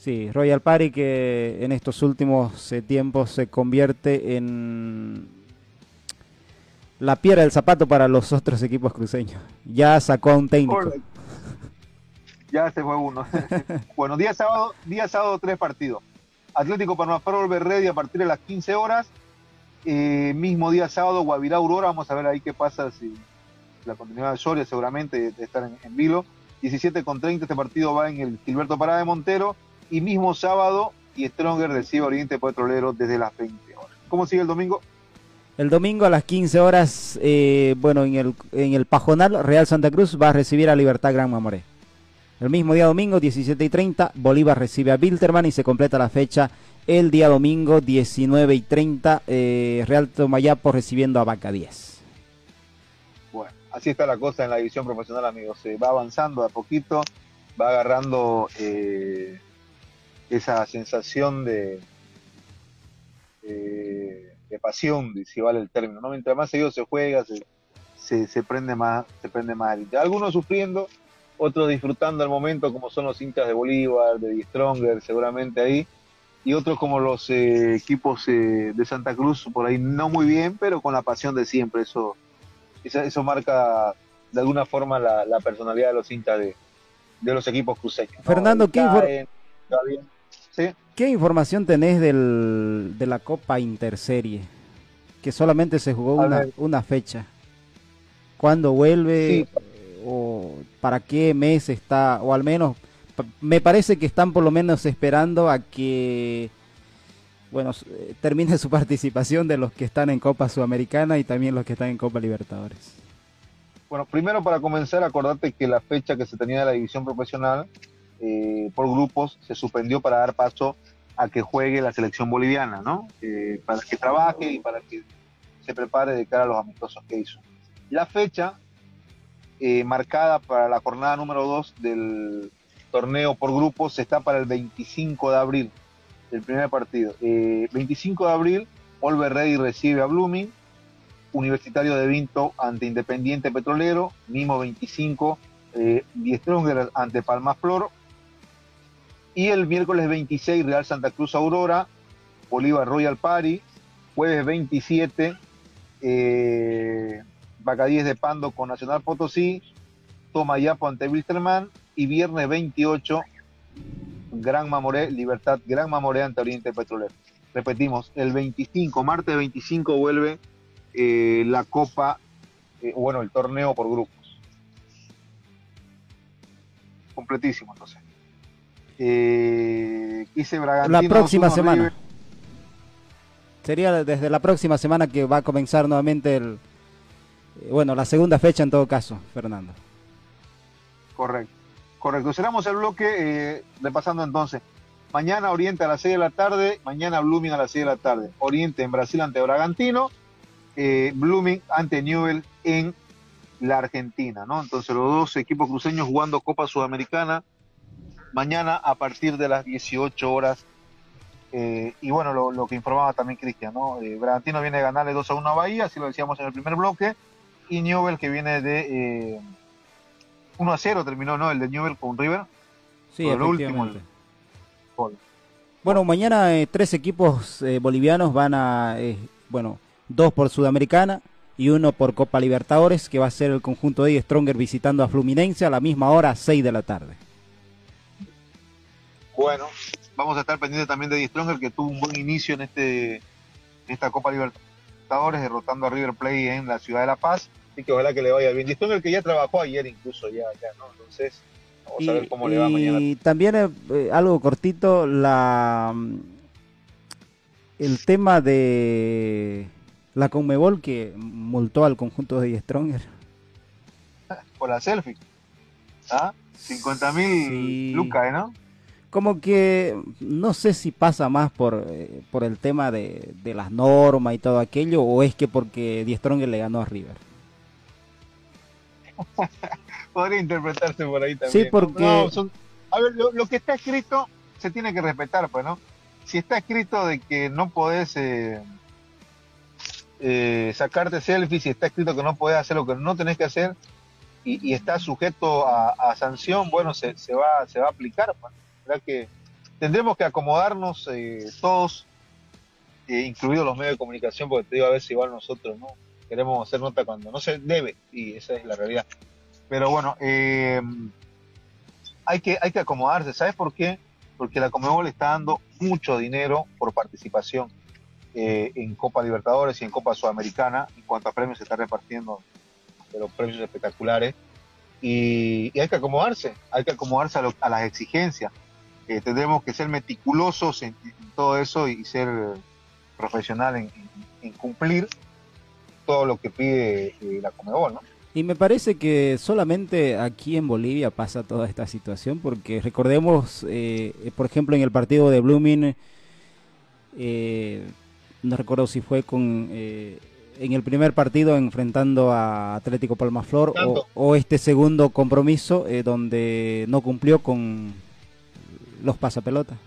Sí, Royal Party que en estos últimos eh, tiempos se convierte en la piedra del zapato para los otros equipos cruceños. Ya sacó a un técnico. Ya se fue uno. bueno, día sábado, día sábado tres partidos. Atlético Parmafaro Ready a partir de las 15 horas. Eh, mismo día sábado, Guavirá Aurora. Vamos a ver ahí qué pasa si la continuidad de Soria seguramente de estar en, en Vilo. 17 con 30 este partido va en el Gilberto Parada de Montero y mismo sábado y Stronger recibe Oriente Petrolero desde las 20 horas. ¿Cómo sigue el domingo? El domingo a las 15 horas, eh, bueno, en el, en el Pajonal, Real Santa Cruz va a recibir a Libertad Gran Mamoré. El mismo día domingo, 17 y 30, Bolívar recibe a Bilterman y se completa la fecha el día domingo, 19 y 30, eh, Real Tomayapo recibiendo a Vaca 10. Bueno, así está la cosa en la división profesional, amigos. Se va avanzando a poquito, va agarrando eh, esa sensación de, de, pasión, si vale el término. ¿no? Mientras más seguido se juega, se, se, prende más, se prende más. Algunos sufriendo, otros disfrutando el momento, como son los hinchas de Bolívar, de Stronger, seguramente ahí, y otros como los eh, equipos eh, de Santa Cruz, por ahí no muy bien, pero con la pasión de siempre. Eso, eso, marca de alguna forma la, personalidad de los hinchas de, los equipos cruceños. Fernando, ¿qué, ¿Qué información tenés del, de la Copa Interserie? Que solamente se jugó una, una, fecha. ¿Cuándo vuelve? ¿O para qué mes está? O al menos, me parece que están por lo menos esperando a que bueno, eh, termine su participación de los que están en Copa Sudamericana y también los que están en Copa Libertadores. Bueno, primero para comenzar, acordate que la fecha que se tenía de la división profesional eh, por grupos se suspendió para dar paso a que juegue la selección boliviana, ¿no? Eh, para que trabaje y para que se prepare de cara a los amistosos que hizo. La fecha eh, marcada para la jornada número 2 del torneo por grupos está para el 25 de abril, el primer partido. 25 de abril, Olver recibe a Blooming, Universitario de Vinto ante Independiente Petrolero, mismo 25, eh, ante Palma Flor, y el miércoles 26, Real Santa Cruz Aurora, Bolívar Royal Party. Jueves 27, eh, 10 de Pando con Nacional Potosí. Toma Yapo ante Wilterman. Y viernes 28, Gran Mamoré, Libertad Gran Mamoré ante Oriente Petrolero. Repetimos, el 25, martes 25 vuelve eh, la Copa, eh, bueno, el torneo por grupos. Completísimo entonces. Eh, la próxima semana. Sería desde la próxima semana que va a comenzar nuevamente el, eh, bueno, la segunda fecha en todo caso, Fernando. Correcto, correcto. Cerramos el bloque eh, repasando entonces. Mañana Oriente a las 6 de la tarde, mañana Blooming a las 6 de la tarde. Oriente en Brasil ante Bragantino, eh, Blooming ante Newell en la Argentina, ¿no? Entonces los dos equipos cruceños jugando Copa Sudamericana mañana a partir de las 18 horas. Eh, y bueno, lo, que informaba también Cristian, ¿no? Eh, Bragantino viene a ganarle 2 a 1 a Bahía, así lo decíamos en el primer bloque, y Newell que viene de eh, 1 a 0 terminó, ¿no? El de Newell con River. Sí, el último. Bueno, mañana eh, tres equipos eh, bolivianos van a, eh, bueno, dos por Sudamericana y uno por Copa Libertadores, que va a ser el conjunto de Stronger visitando a Fluminense a la misma hora, 6 de la tarde. Bueno, vamos a estar pendientes también de Stronger, que tuvo un buen inicio en este en esta Copa Libertadores, derrotando a River Plate en la ciudad de La Paz. Así que ojalá que le vaya bien. Stronger que ya trabajó ayer incluso, ya, ya, ¿no? Entonces, vamos a ver cómo le va mañana. Y también eh, eh, algo cortito, la mm, el tema de la Conmebol que multó al conjunto de Stronger. Por la selfie. ¿Ah? 50 mil Sí. lucas, ¿no? Como que no sé si pasa más por, eh, por el tema de, de las normas y todo aquello, o es que porque Die Stronger le ganó a River. Podría interpretarse por ahí también. Sí, porque- No, son- a ver, lo, lo que está escrito se tiene que respetar, pues, ¿no? Si está escrito de que no podés eh, eh, sacarte selfies, si está escrito que no podés hacer lo que no tenés que hacer y, y está sujeto a, a sanción, bueno, se, se va, se va a aplicar. Pues. ¿Verdad que tendremos que acomodarnos eh, todos, eh, incluidos los medios de comunicación, porque te digo a si igual nosotros no queremos hacer nota cuando no se debe, y esa es la realidad. Pero bueno, eh, hay, que, hay que acomodarse. ¿Sabes por qué? Porque la Comebol está dando mucho dinero por participación eh, en Copa Libertadores y en Copa Sudamericana. En cuanto a premios, se está repartiendo los premios espectaculares. Y, y hay que acomodarse, hay que acomodarse a, lo- a las exigencias. Eh, tendremos que ser meticulosos en, en todo eso y ser profesional en, en- en cumplir todo lo que pide eh, la Comebol, ¿no? Y me parece que solamente aquí en Bolivia pasa toda esta situación, porque recordemos, eh, eh, por ejemplo, en el partido de Blooming, eh, no recuerdo si fue con eh, en el primer partido enfrentando a Atlético Palmaflor o, este segundo compromiso eh, donde no cumplió con los pasapelotas.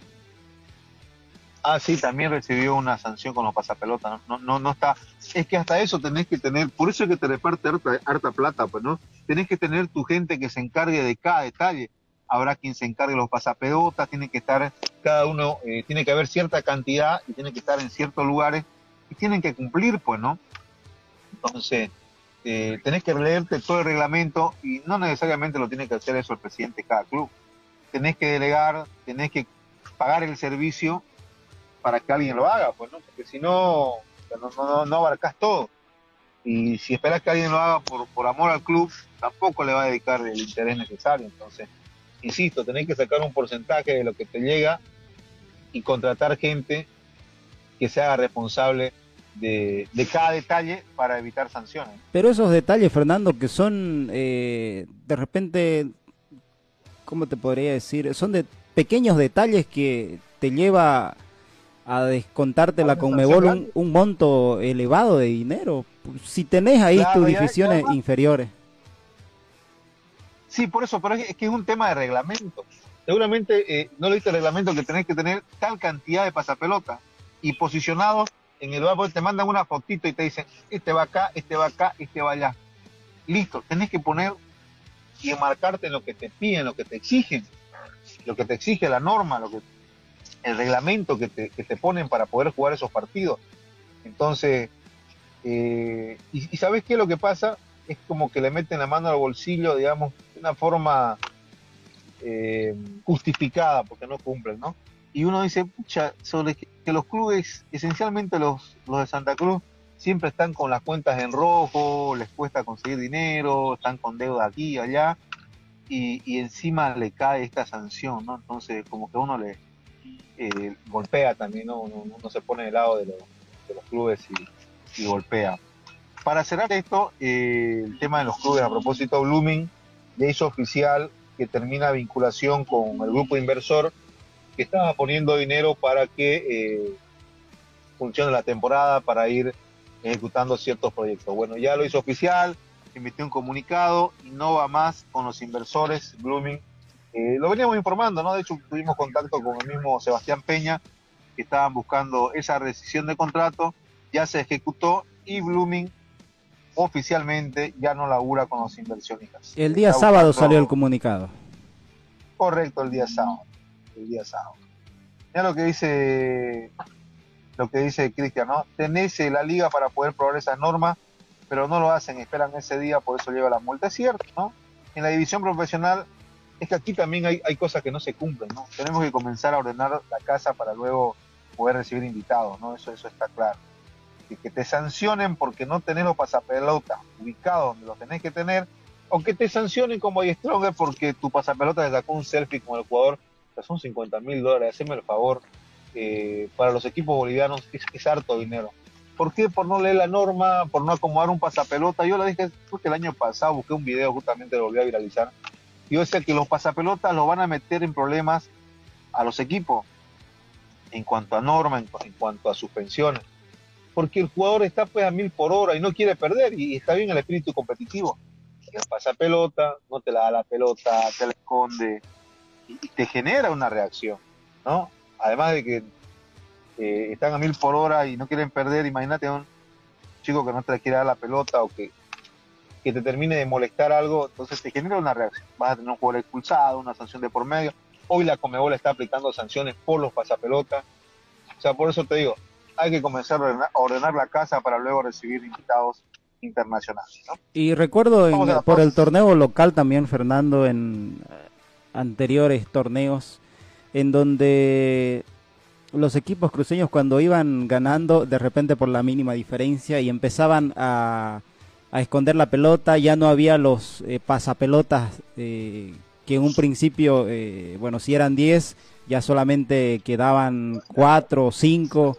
Ah, sí, también recibió una sanción con los pasapelotas. No, no, no está. Es que hasta eso tenés que tener. Por eso es que te reparte harta, harta plata, pues, ¿no? Tenés que tener tu gente que se encargue de cada detalle. Habrá quien se encargue de los pasapelotas, tiene que estar, cada uno, eh, tiene que haber cierta cantidad y tiene que estar en ciertos lugares y tienen que cumplir, pues, ¿no? Entonces, eh, tenés que leerte todo el reglamento y no necesariamente lo tiene que hacer eso el presidente de cada club. Tenés que delegar, tenés que pagar el servicio para que alguien lo haga, pues, ¿no? Porque si no, no, no, no abarcas todo. Y si esperas que alguien lo haga por, por amor al club, tampoco le va a dedicar el interés necesario. Entonces, insisto, tenés que sacar un porcentaje de lo que te llega y contratar gente que se haga responsable de, de cada detalle para evitar sanciones. Pero esos detalles, Fernando, que son eh, de repente, ¿cómo te podría decir? Son de pequeños detalles que te lleva a descontarte la Conmebol un, monto elevado de dinero. Si tenés ahí Claro, tus divisiones inferiores. Sí, por eso, pero es, que es un tema de reglamento. Seguramente eh, no leíste el reglamento que tenés que tener tal cantidad de pasapelotas y posicionados en el porque te mandan una fotito y te dicen, este va acá, este va acá, este va allá. Listo, tenés que poner y enmarcarte en lo que te piden, lo que te exigen, lo que te exige la norma, lo que el reglamento que te, que te ponen para poder jugar esos partidos. Entonces, eh, y, y ¿sabes qué? Lo que pasa es como que le meten la mano al bolsillo, digamos, de una forma eh, justificada, porque no cumplen, ¿no? Y uno dice, pucha, sobre que, que los clubes, esencialmente los, los de Santa Cruz, siempre están con las cuentas en rojo, les cuesta conseguir dinero, están con deuda aquí y allá, y, y encima le cae esta sanción, ¿no? Entonces, como que uno le eh, golpea también, ¿no? Uno, uno se pone del lado de los, de los clubes y, y golpea. Para cerrar esto, eh, el tema de los clubes, a propósito, Blooming ya hizo oficial que termina vinculación con el grupo inversor que estaba poniendo dinero para que eh, funcione la temporada, para ir ejecutando ciertos proyectos. Bueno, ya lo hizo oficial, emitió un comunicado y no va más con los inversores Blooming. Eh, lo veníamos informando, ¿no? De hecho, tuvimos contacto con el mismo Sebastián Peña, que estaban buscando esa rescisión de contrato, ya se ejecutó y Blooming oficialmente ya no labura con los inversionistas. El día Está sábado buscando- salió el comunicado. Correcto, el día sábado. El día sábado. Mira lo que dice lo que dice Cristian, ¿no? Tenés eh, la liga para poder probar esas normas, pero no lo hacen, esperan ese día, por eso lleva la multa. Es cierto, ¿no? En la división profesional es que aquí también hay, hay cosas que no se cumplen, ¿no? Tenemos que comenzar a ordenar la casa para luego poder recibir invitados, ¿no? Eso, eso está claro. Que, te sancionen porque no tenés los pasapelotas ubicados donde los tenés que tener, o que te sancionen como Stronger porque tu pasapelota le sacó un selfie con el jugador, o sea, son 50 mil dólares, haceme el favor. Eh, para los equipos bolivianos es, es, harto dinero. ¿Por qué? Por no leer la norma, por no acomodar un pasapelota. Yo lo dije, creo que el año pasado busqué un video, justamente lo volví a viralizar. Yo decía que los pasapelotas lo van a meter en problemas a los equipos en cuanto a norma, en, en cuanto a suspensiones. Porque el jugador está pues a mil por hora y no quiere perder y está bien el espíritu competitivo. El pasapelota, no te la da la pelota, te la esconde y, y te genera una reacción, ¿no? Además de que eh, están a mil por hora y no quieren perder, imagínate a un chico que no te quiere dar la pelota o que, que te termine de molestar algo, entonces te genera una reacción. Vas a tener un jugador expulsado, una sanción de por medio. Hoy la Comebol está aplicando sanciones por los pasapelotas. O sea, por eso te digo, hay que comenzar a ordenar, a ordenar la casa para luego recibir invitados internacionales. ¿no? Y recuerdo en, por el torneo local también, Fernando, en anteriores torneos, en donde los equipos cruceños cuando iban ganando de repente por la mínima diferencia y empezaban a, esconder la pelota, ya no había los eh, pasapelotas eh, que en un principio, eh, bueno, si eran 10, ya solamente quedaban 4 o 5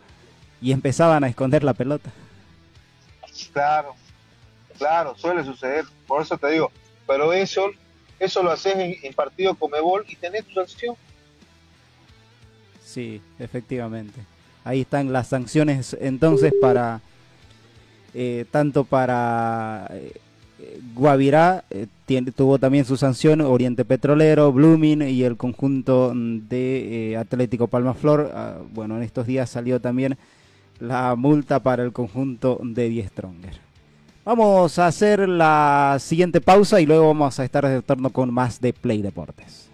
y empezaban a esconder la pelota. Claro, claro, suele suceder, por eso te digo, pero eso, eso lo haces en, en partido Comebol y tenés tu sanción. Sí, efectivamente. Ahí están las sanciones entonces para eh, tanto para eh, Guavirá eh, tuvo también su sanción Oriente Petrolero, Blooming y el conjunto de eh, Atlético Palmaflor. Uh, bueno, en estos días salió también la multa para el conjunto de Die Stronger. Vamos a hacer la siguiente pausa y luego vamos a estar de retorno con más de Play Deportes.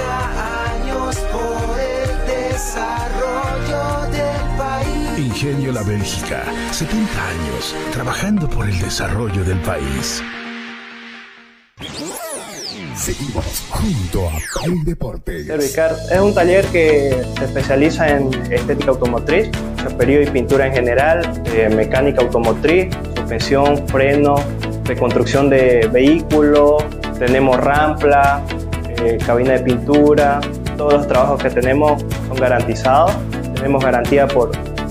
Ingenio La Bélgica, 70 años trabajando por el desarrollo del país. Seguimos junto a Play Deportes. Servicar es un taller que se especializa en estética automotriz, chaperío y pintura en general, eh, mecánica automotriz, suspensión, freno, reconstrucción de vehículos, tenemos rampla, eh, cabina de pintura, todos los trabajos que tenemos son garantizados, tenemos garantía por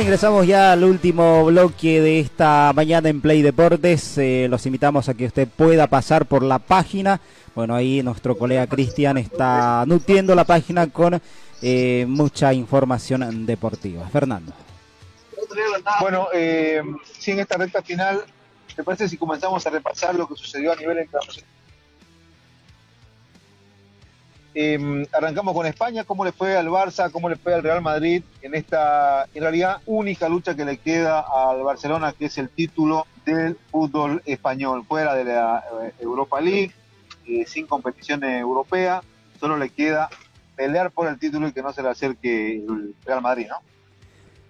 Ingresamos ya al último bloque de esta mañana en Play Deportes. Eh, los invitamos a que usted pueda pasar por la página. Bueno, ahí nuestro colega Cristian está nutriendo la página con eh, mucha información deportiva. Fernando. Bueno, eh, sí, en esta recta final, ¿te parece si comenzamos a repasar lo que sucedió a nivel internacional? Eh, arrancamos con España, cómo le fue al Barça, cómo le fue al Real Madrid en esta, en realidad, única lucha que le queda al Barcelona, que es el título del fútbol español, fuera de la eh, Europa League, eh, sin competición europea, solo le queda pelear por el título y que no se le acerque el Real Madrid, ¿no?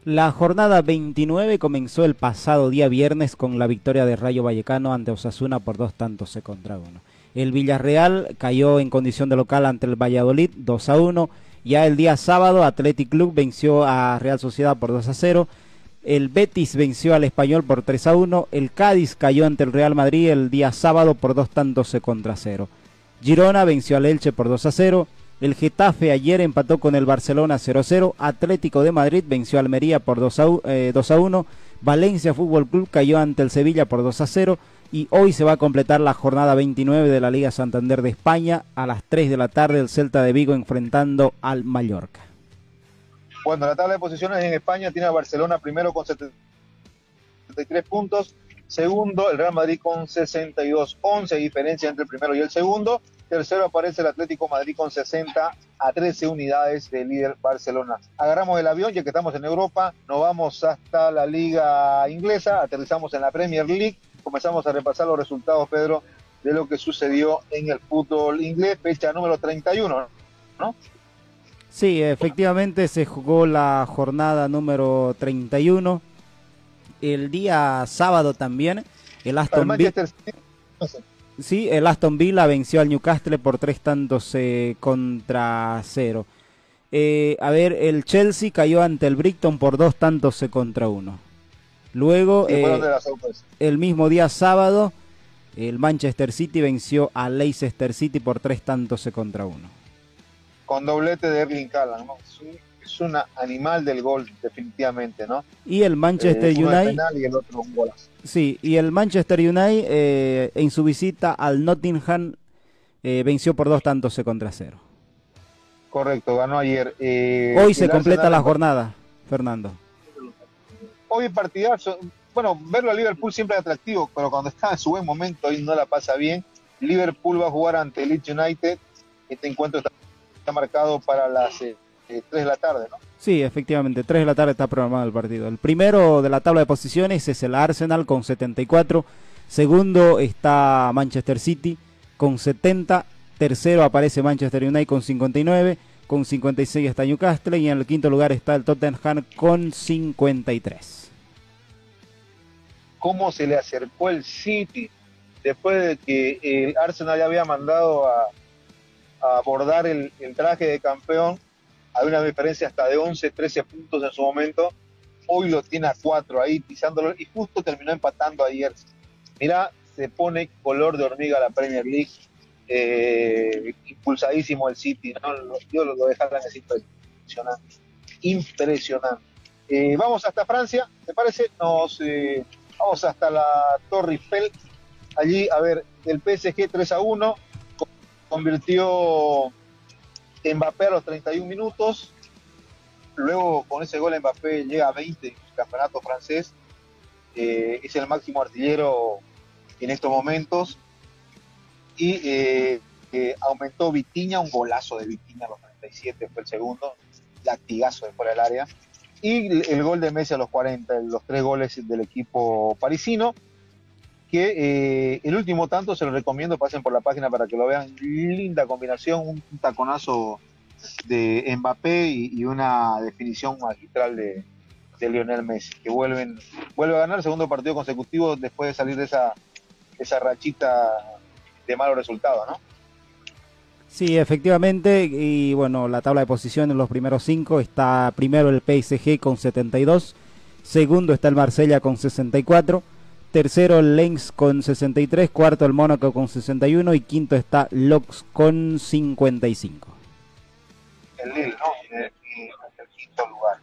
La jornada 29 comenzó el pasado día viernes con la victoria de Rayo Vallecano ante Osasuna por dos tantos contra uno. El Villarreal cayó en condición de local ante el Valladolid 2 a 1. Ya el día sábado Athletic Club venció a Real Sociedad por 2 a 0. El Betis venció al Español por 3 a 1. El Cádiz cayó ante el Real Madrid el día sábado por dos tantos contra 0. Girona venció al Elche por 2 a 0. El Getafe ayer empató con el Barcelona 0 a 0. Atlético de Madrid venció a Almería por 2 a, eh, 2 a 1. Valencia Fútbol Club cayó ante el Sevilla por 2 a 0 y hoy se va a completar la jornada 29 de la Liga Santander de España a las 3 de la tarde el Celta de Vigo enfrentando al Mallorca. Bueno, la tabla de posiciones en España tiene a Barcelona primero con 73 puntos, segundo el Real Madrid con 62, 11 diferencia entre el primero y el segundo, tercero aparece el Atlético Madrid con 60 a 13 unidades del líder Barcelona. Agarramos el avión ya que estamos en Europa, nos vamos hasta la liga inglesa, aterrizamos en la Premier League, comenzamos a repasar los resultados, Pedro, de lo que sucedió en el fútbol inglés, fecha número 31, ¿no? Sí, efectivamente se jugó la jornada número 31. El día sábado también el Aston Villa Sí, el Aston Villa venció al Newcastle por tres tantos eh, contra cero. Eh, a ver, el Chelsea cayó ante el Brighton por dos tantos eh, contra uno. Luego, eh, el mismo día sábado, el Manchester City venció al Leicester City por tres tantos contra uno. con doblete de Erling Haaland, ¿no? Es un, es un animal del gol, definitivamente, ¿no? Y el Manchester Eh, United, penal y el otro un golazo. sí, y el Manchester United eh, en su visita al Nottingham eh, venció por dos tantos contra cero. Correcto, ganó ayer. Eh, Hoy se completa la jornada, Fernando. Hoy partidazo. Bueno, verlo a Liverpool siempre es atractivo, pero cuando está en su buen momento y no la pasa bien, Liverpool va a jugar ante Leeds United. Este encuentro está, marcado para las eh, eh, 3 de la tarde, ¿no? Sí, efectivamente, 3 de la tarde está programado el partido. El primero de la tabla de posiciones es el Arsenal con 74. Segundo está Manchester City con 70. Tercero aparece Manchester United con 59. Con 56 está Newcastle. Y en el quinto lugar está el Tottenham con 53. Cómo se le acercó el City después de que el Arsenal ya había mandado a, abordar el, traje de campeón. Había una diferencia hasta de 11, 13 puntos en su momento. Hoy lo tiene a 4 ahí pisándolo y justo terminó empatando ayer. Mira, se pone color de hormiga la Premier League. eh, impulsadísimo el City, ¿no? Lo, yo lo, lo de Haaland es impresionante. Impresionante. Eh, vamos hasta Francia, ¿te parece? Nos eh, vamos hasta la Torre Eiffel. Allí, a ver, el PSG 3 a 1 co- convirtió Mbappé a los 31 minutos. Luego, con ese gol, Mbappé llega a 20 en el campeonato francés. Eh, es el máximo artillero en estos momentos. Y eh, eh, aumentó Vitiña, un golazo de Vitiña a los 37, fue el segundo. Latigazo de fuera del área y el, gol de Messi a los 40, los tres goles del equipo parisino, que eh, el último tanto se lo recomiendo, pasen por la página para que lo vean, linda combinación, un, taconazo de Mbappé y, una definición magistral de, Lionel Messi, que vuelven, vuelve a ganar segundo partido consecutivo después de salir de esa, esa rachita de malos resultados, ¿no? Sí, efectivamente. Y bueno, la tabla de posiciones, los primeros cinco, está primero el PSG con 72. Segundo está el Marsella con 64. Tercero el Lens con 63. Cuarto el Mónaco con 61. Y quinto está Lux con 55. el Lille, ¿no? En el quinto lugar.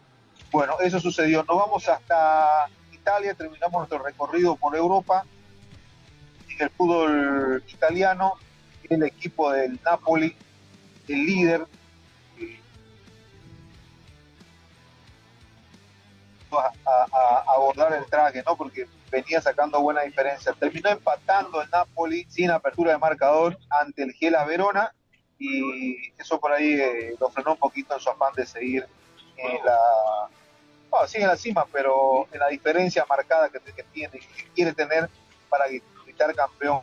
Bueno, eso sucedió. Nos vamos hasta Italia, terminamos nuestro recorrido por Europa. En el fútbol italiano, el equipo del Napoli, el líder, a, a- abordar el traje, ¿no? Porque venía sacando buena diferencia. Terminó empatando el Napoli sin apertura de marcador ante el Gela Verona y eso por ahí eh, lo frenó un poquito en su afán de seguir en la bueno, sigue en la cima, pero en la diferencia marcada que, que tiene, que quiere tener para gritar campeón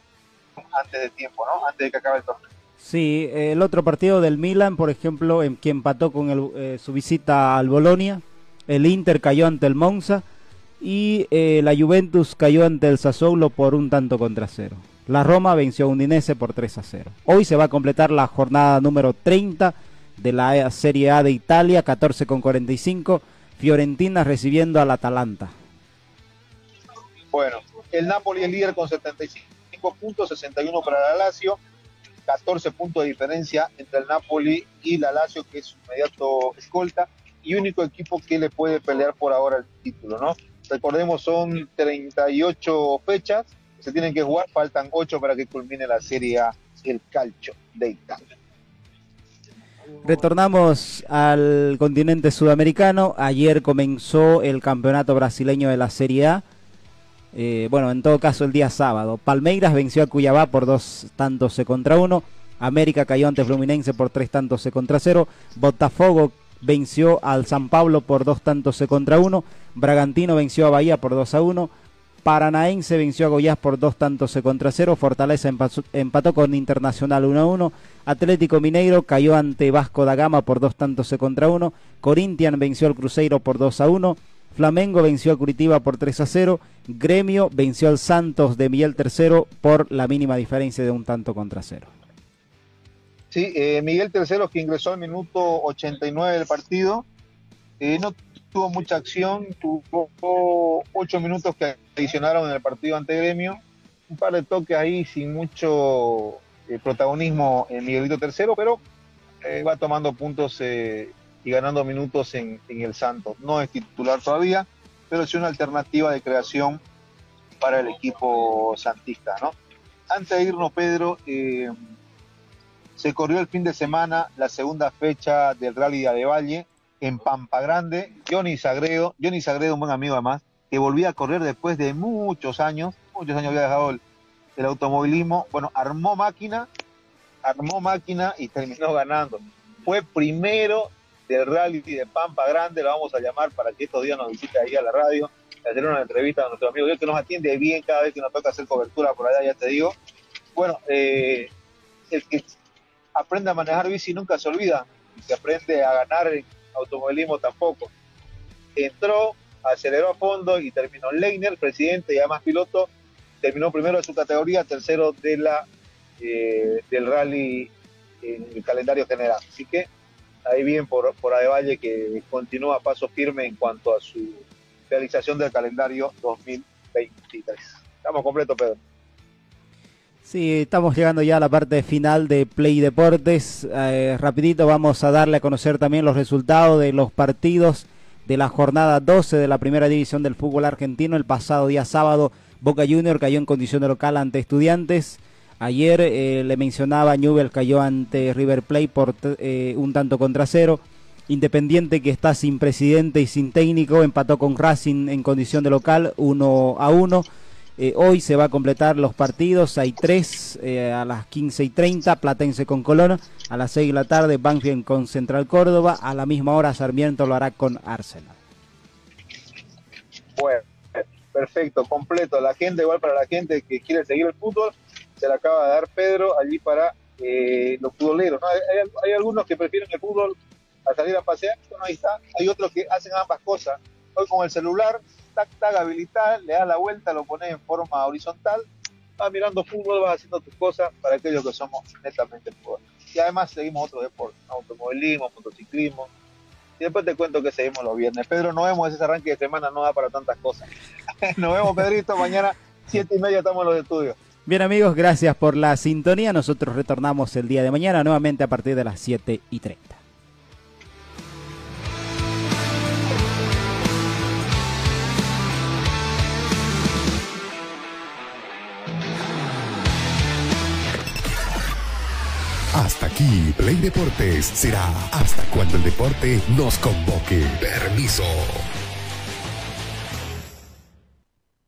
antes de tiempo, ¿no? Antes de que acabe el torneo. Sí, el otro partido del Milan, por ejemplo, en que empató con el, eh, su visita al Bolonia, el Inter cayó ante el Monza y eh, la Juventus cayó ante el Sassuolo por un tanto contra cero. La Roma venció a Udinese por 3 a 0. Hoy se va a completar la jornada número 30 de la Serie A de Italia, 14 con 45. Fiorentina recibiendo al Atalanta. Bueno, el Napoli es líder con 75 puntos, 61 para la Lazio, 14 puntos de diferencia entre el Napoli y la Lazio, que es su inmediato escolta, y único equipo que le puede pelear por ahora el título, ¿no? Recordemos, son 38 fechas, se tienen que jugar, faltan 8 para que culmine la Serie A, el calcio de Italia. Retornamos al continente sudamericano. Ayer comenzó el campeonato brasileño de la Serie A. Eh, bueno, en todo caso el día sábado. Palmeiras venció a Cuyabá por dos tantos contra uno. América cayó ante Fluminense por tres tantos contra cero. Botafogo venció al San Pablo por dos tantos contra uno. Bragantino venció a Bahía por 2 a 1. Paranaense venció a Goiás por dos tantos contra cero. Fortaleza empató, con Internacional 1 a 1. Atlético Mineiro cayó ante Vasco da Gama por dos tantos contra uno. Corinthian venció al Cruzeiro por 2 a 1. Flamengo venció a Curitiba por 3 a 0. Gremio venció al Santos de Miguel III por la mínima diferencia de un tanto contra cero. Sí, eh, Miguel Terceros que ingresó al minuto 89 del partido, eh, no tuvo mucha acción, tuvo ocho minutos que adicionaron en el partido ante Gremio, un par de toques ahí sin mucho eh, protagonismo en Miguelito Tercero, pero va tomando puntos y ganando minutos en, en el Santos. No es titular todavía, pero es una alternativa de creación para el equipo santista, ¿no? Antes de irnos, Pedro, eh, se corrió el fin de semana la segunda fecha del Rally de Valle en Pampa Grande. Johnny Sagredo, Johnny Sagredo, un buen amigo además, que volvía a correr después de muchos años, muchos años había dejado el, el automovilismo. Bueno, armó máquina, armó máquina y terminó ganando. Fue primero del Rally de Pampa Grande, lo vamos a llamar para que estos días nos visite ahí a la radio, a hacer una entrevista a nuestro amigo, que nos atiende bien cada vez que nos toca hacer cobertura por allá, ya te digo. Bueno, eh, el que aprende a manejar bici nunca se olvida, y se aprende a ganar automovilismo tampoco. Entró, aceleró a fondo y terminó Leiner, presidente y además piloto, terminó primero de su categoría, tercero de la eh, del rally en el calendario general. Así que ahí bien por, por Adevalle que continúa a paso firme en cuanto a su realización del calendario 2023. Estamos completos, Pedro. Sí, estamos llegando ya a la parte final de Play Deportes. Eh, rapidito vamos a darle a conocer también los resultados de los partidos de la jornada 12 de la primera división del fútbol argentino. El pasado día sábado Boca Junior cayó en condición de local ante estudiantes. Ayer eh, le mencionaba Newell cayó ante River Plate por eh, un tanto contra cero. Independiente que está sin presidente y sin técnico empató con Racing en condición de local 1 a 1. Eh, hoy se va a completar los partidos, hay tres eh, a las 15 y 30, Platense con Colón, a las 6 de la tarde Banfield con Central Córdoba, a la misma hora Sarmiento lo hará con Arsenal. Bueno, perfecto, completo. La gente, igual para la gente que quiere seguir el fútbol, se la acaba de dar Pedro allí para eh, los futboleros. ¿no? Hay, hay- algunos que prefieren el fútbol a salir a pasear, ahí está. Hay otros que hacen ambas cosas. Hoy con el celular, tac, tac, habilitar, le das la vuelta, lo pones en forma horizontal, vas mirando fútbol, vas haciendo tus cosas para aquellos que somos netamente fútbol. Y además seguimos otros deportes, automovilismo, motociclismo. Y después te cuento que seguimos los viernes. Pedro, nos vemos ese arranque de semana, no da para tantas cosas. nos vemos, Pedrito, mañana siete y media estamos en los estudios. Bien amigos, gracias por la sintonía. Nosotros retornamos el día de mañana nuevamente a partir de las 7 y 30. Hasta aquí, Play Deportes será hasta cuando el deporte nos convoque. Permiso.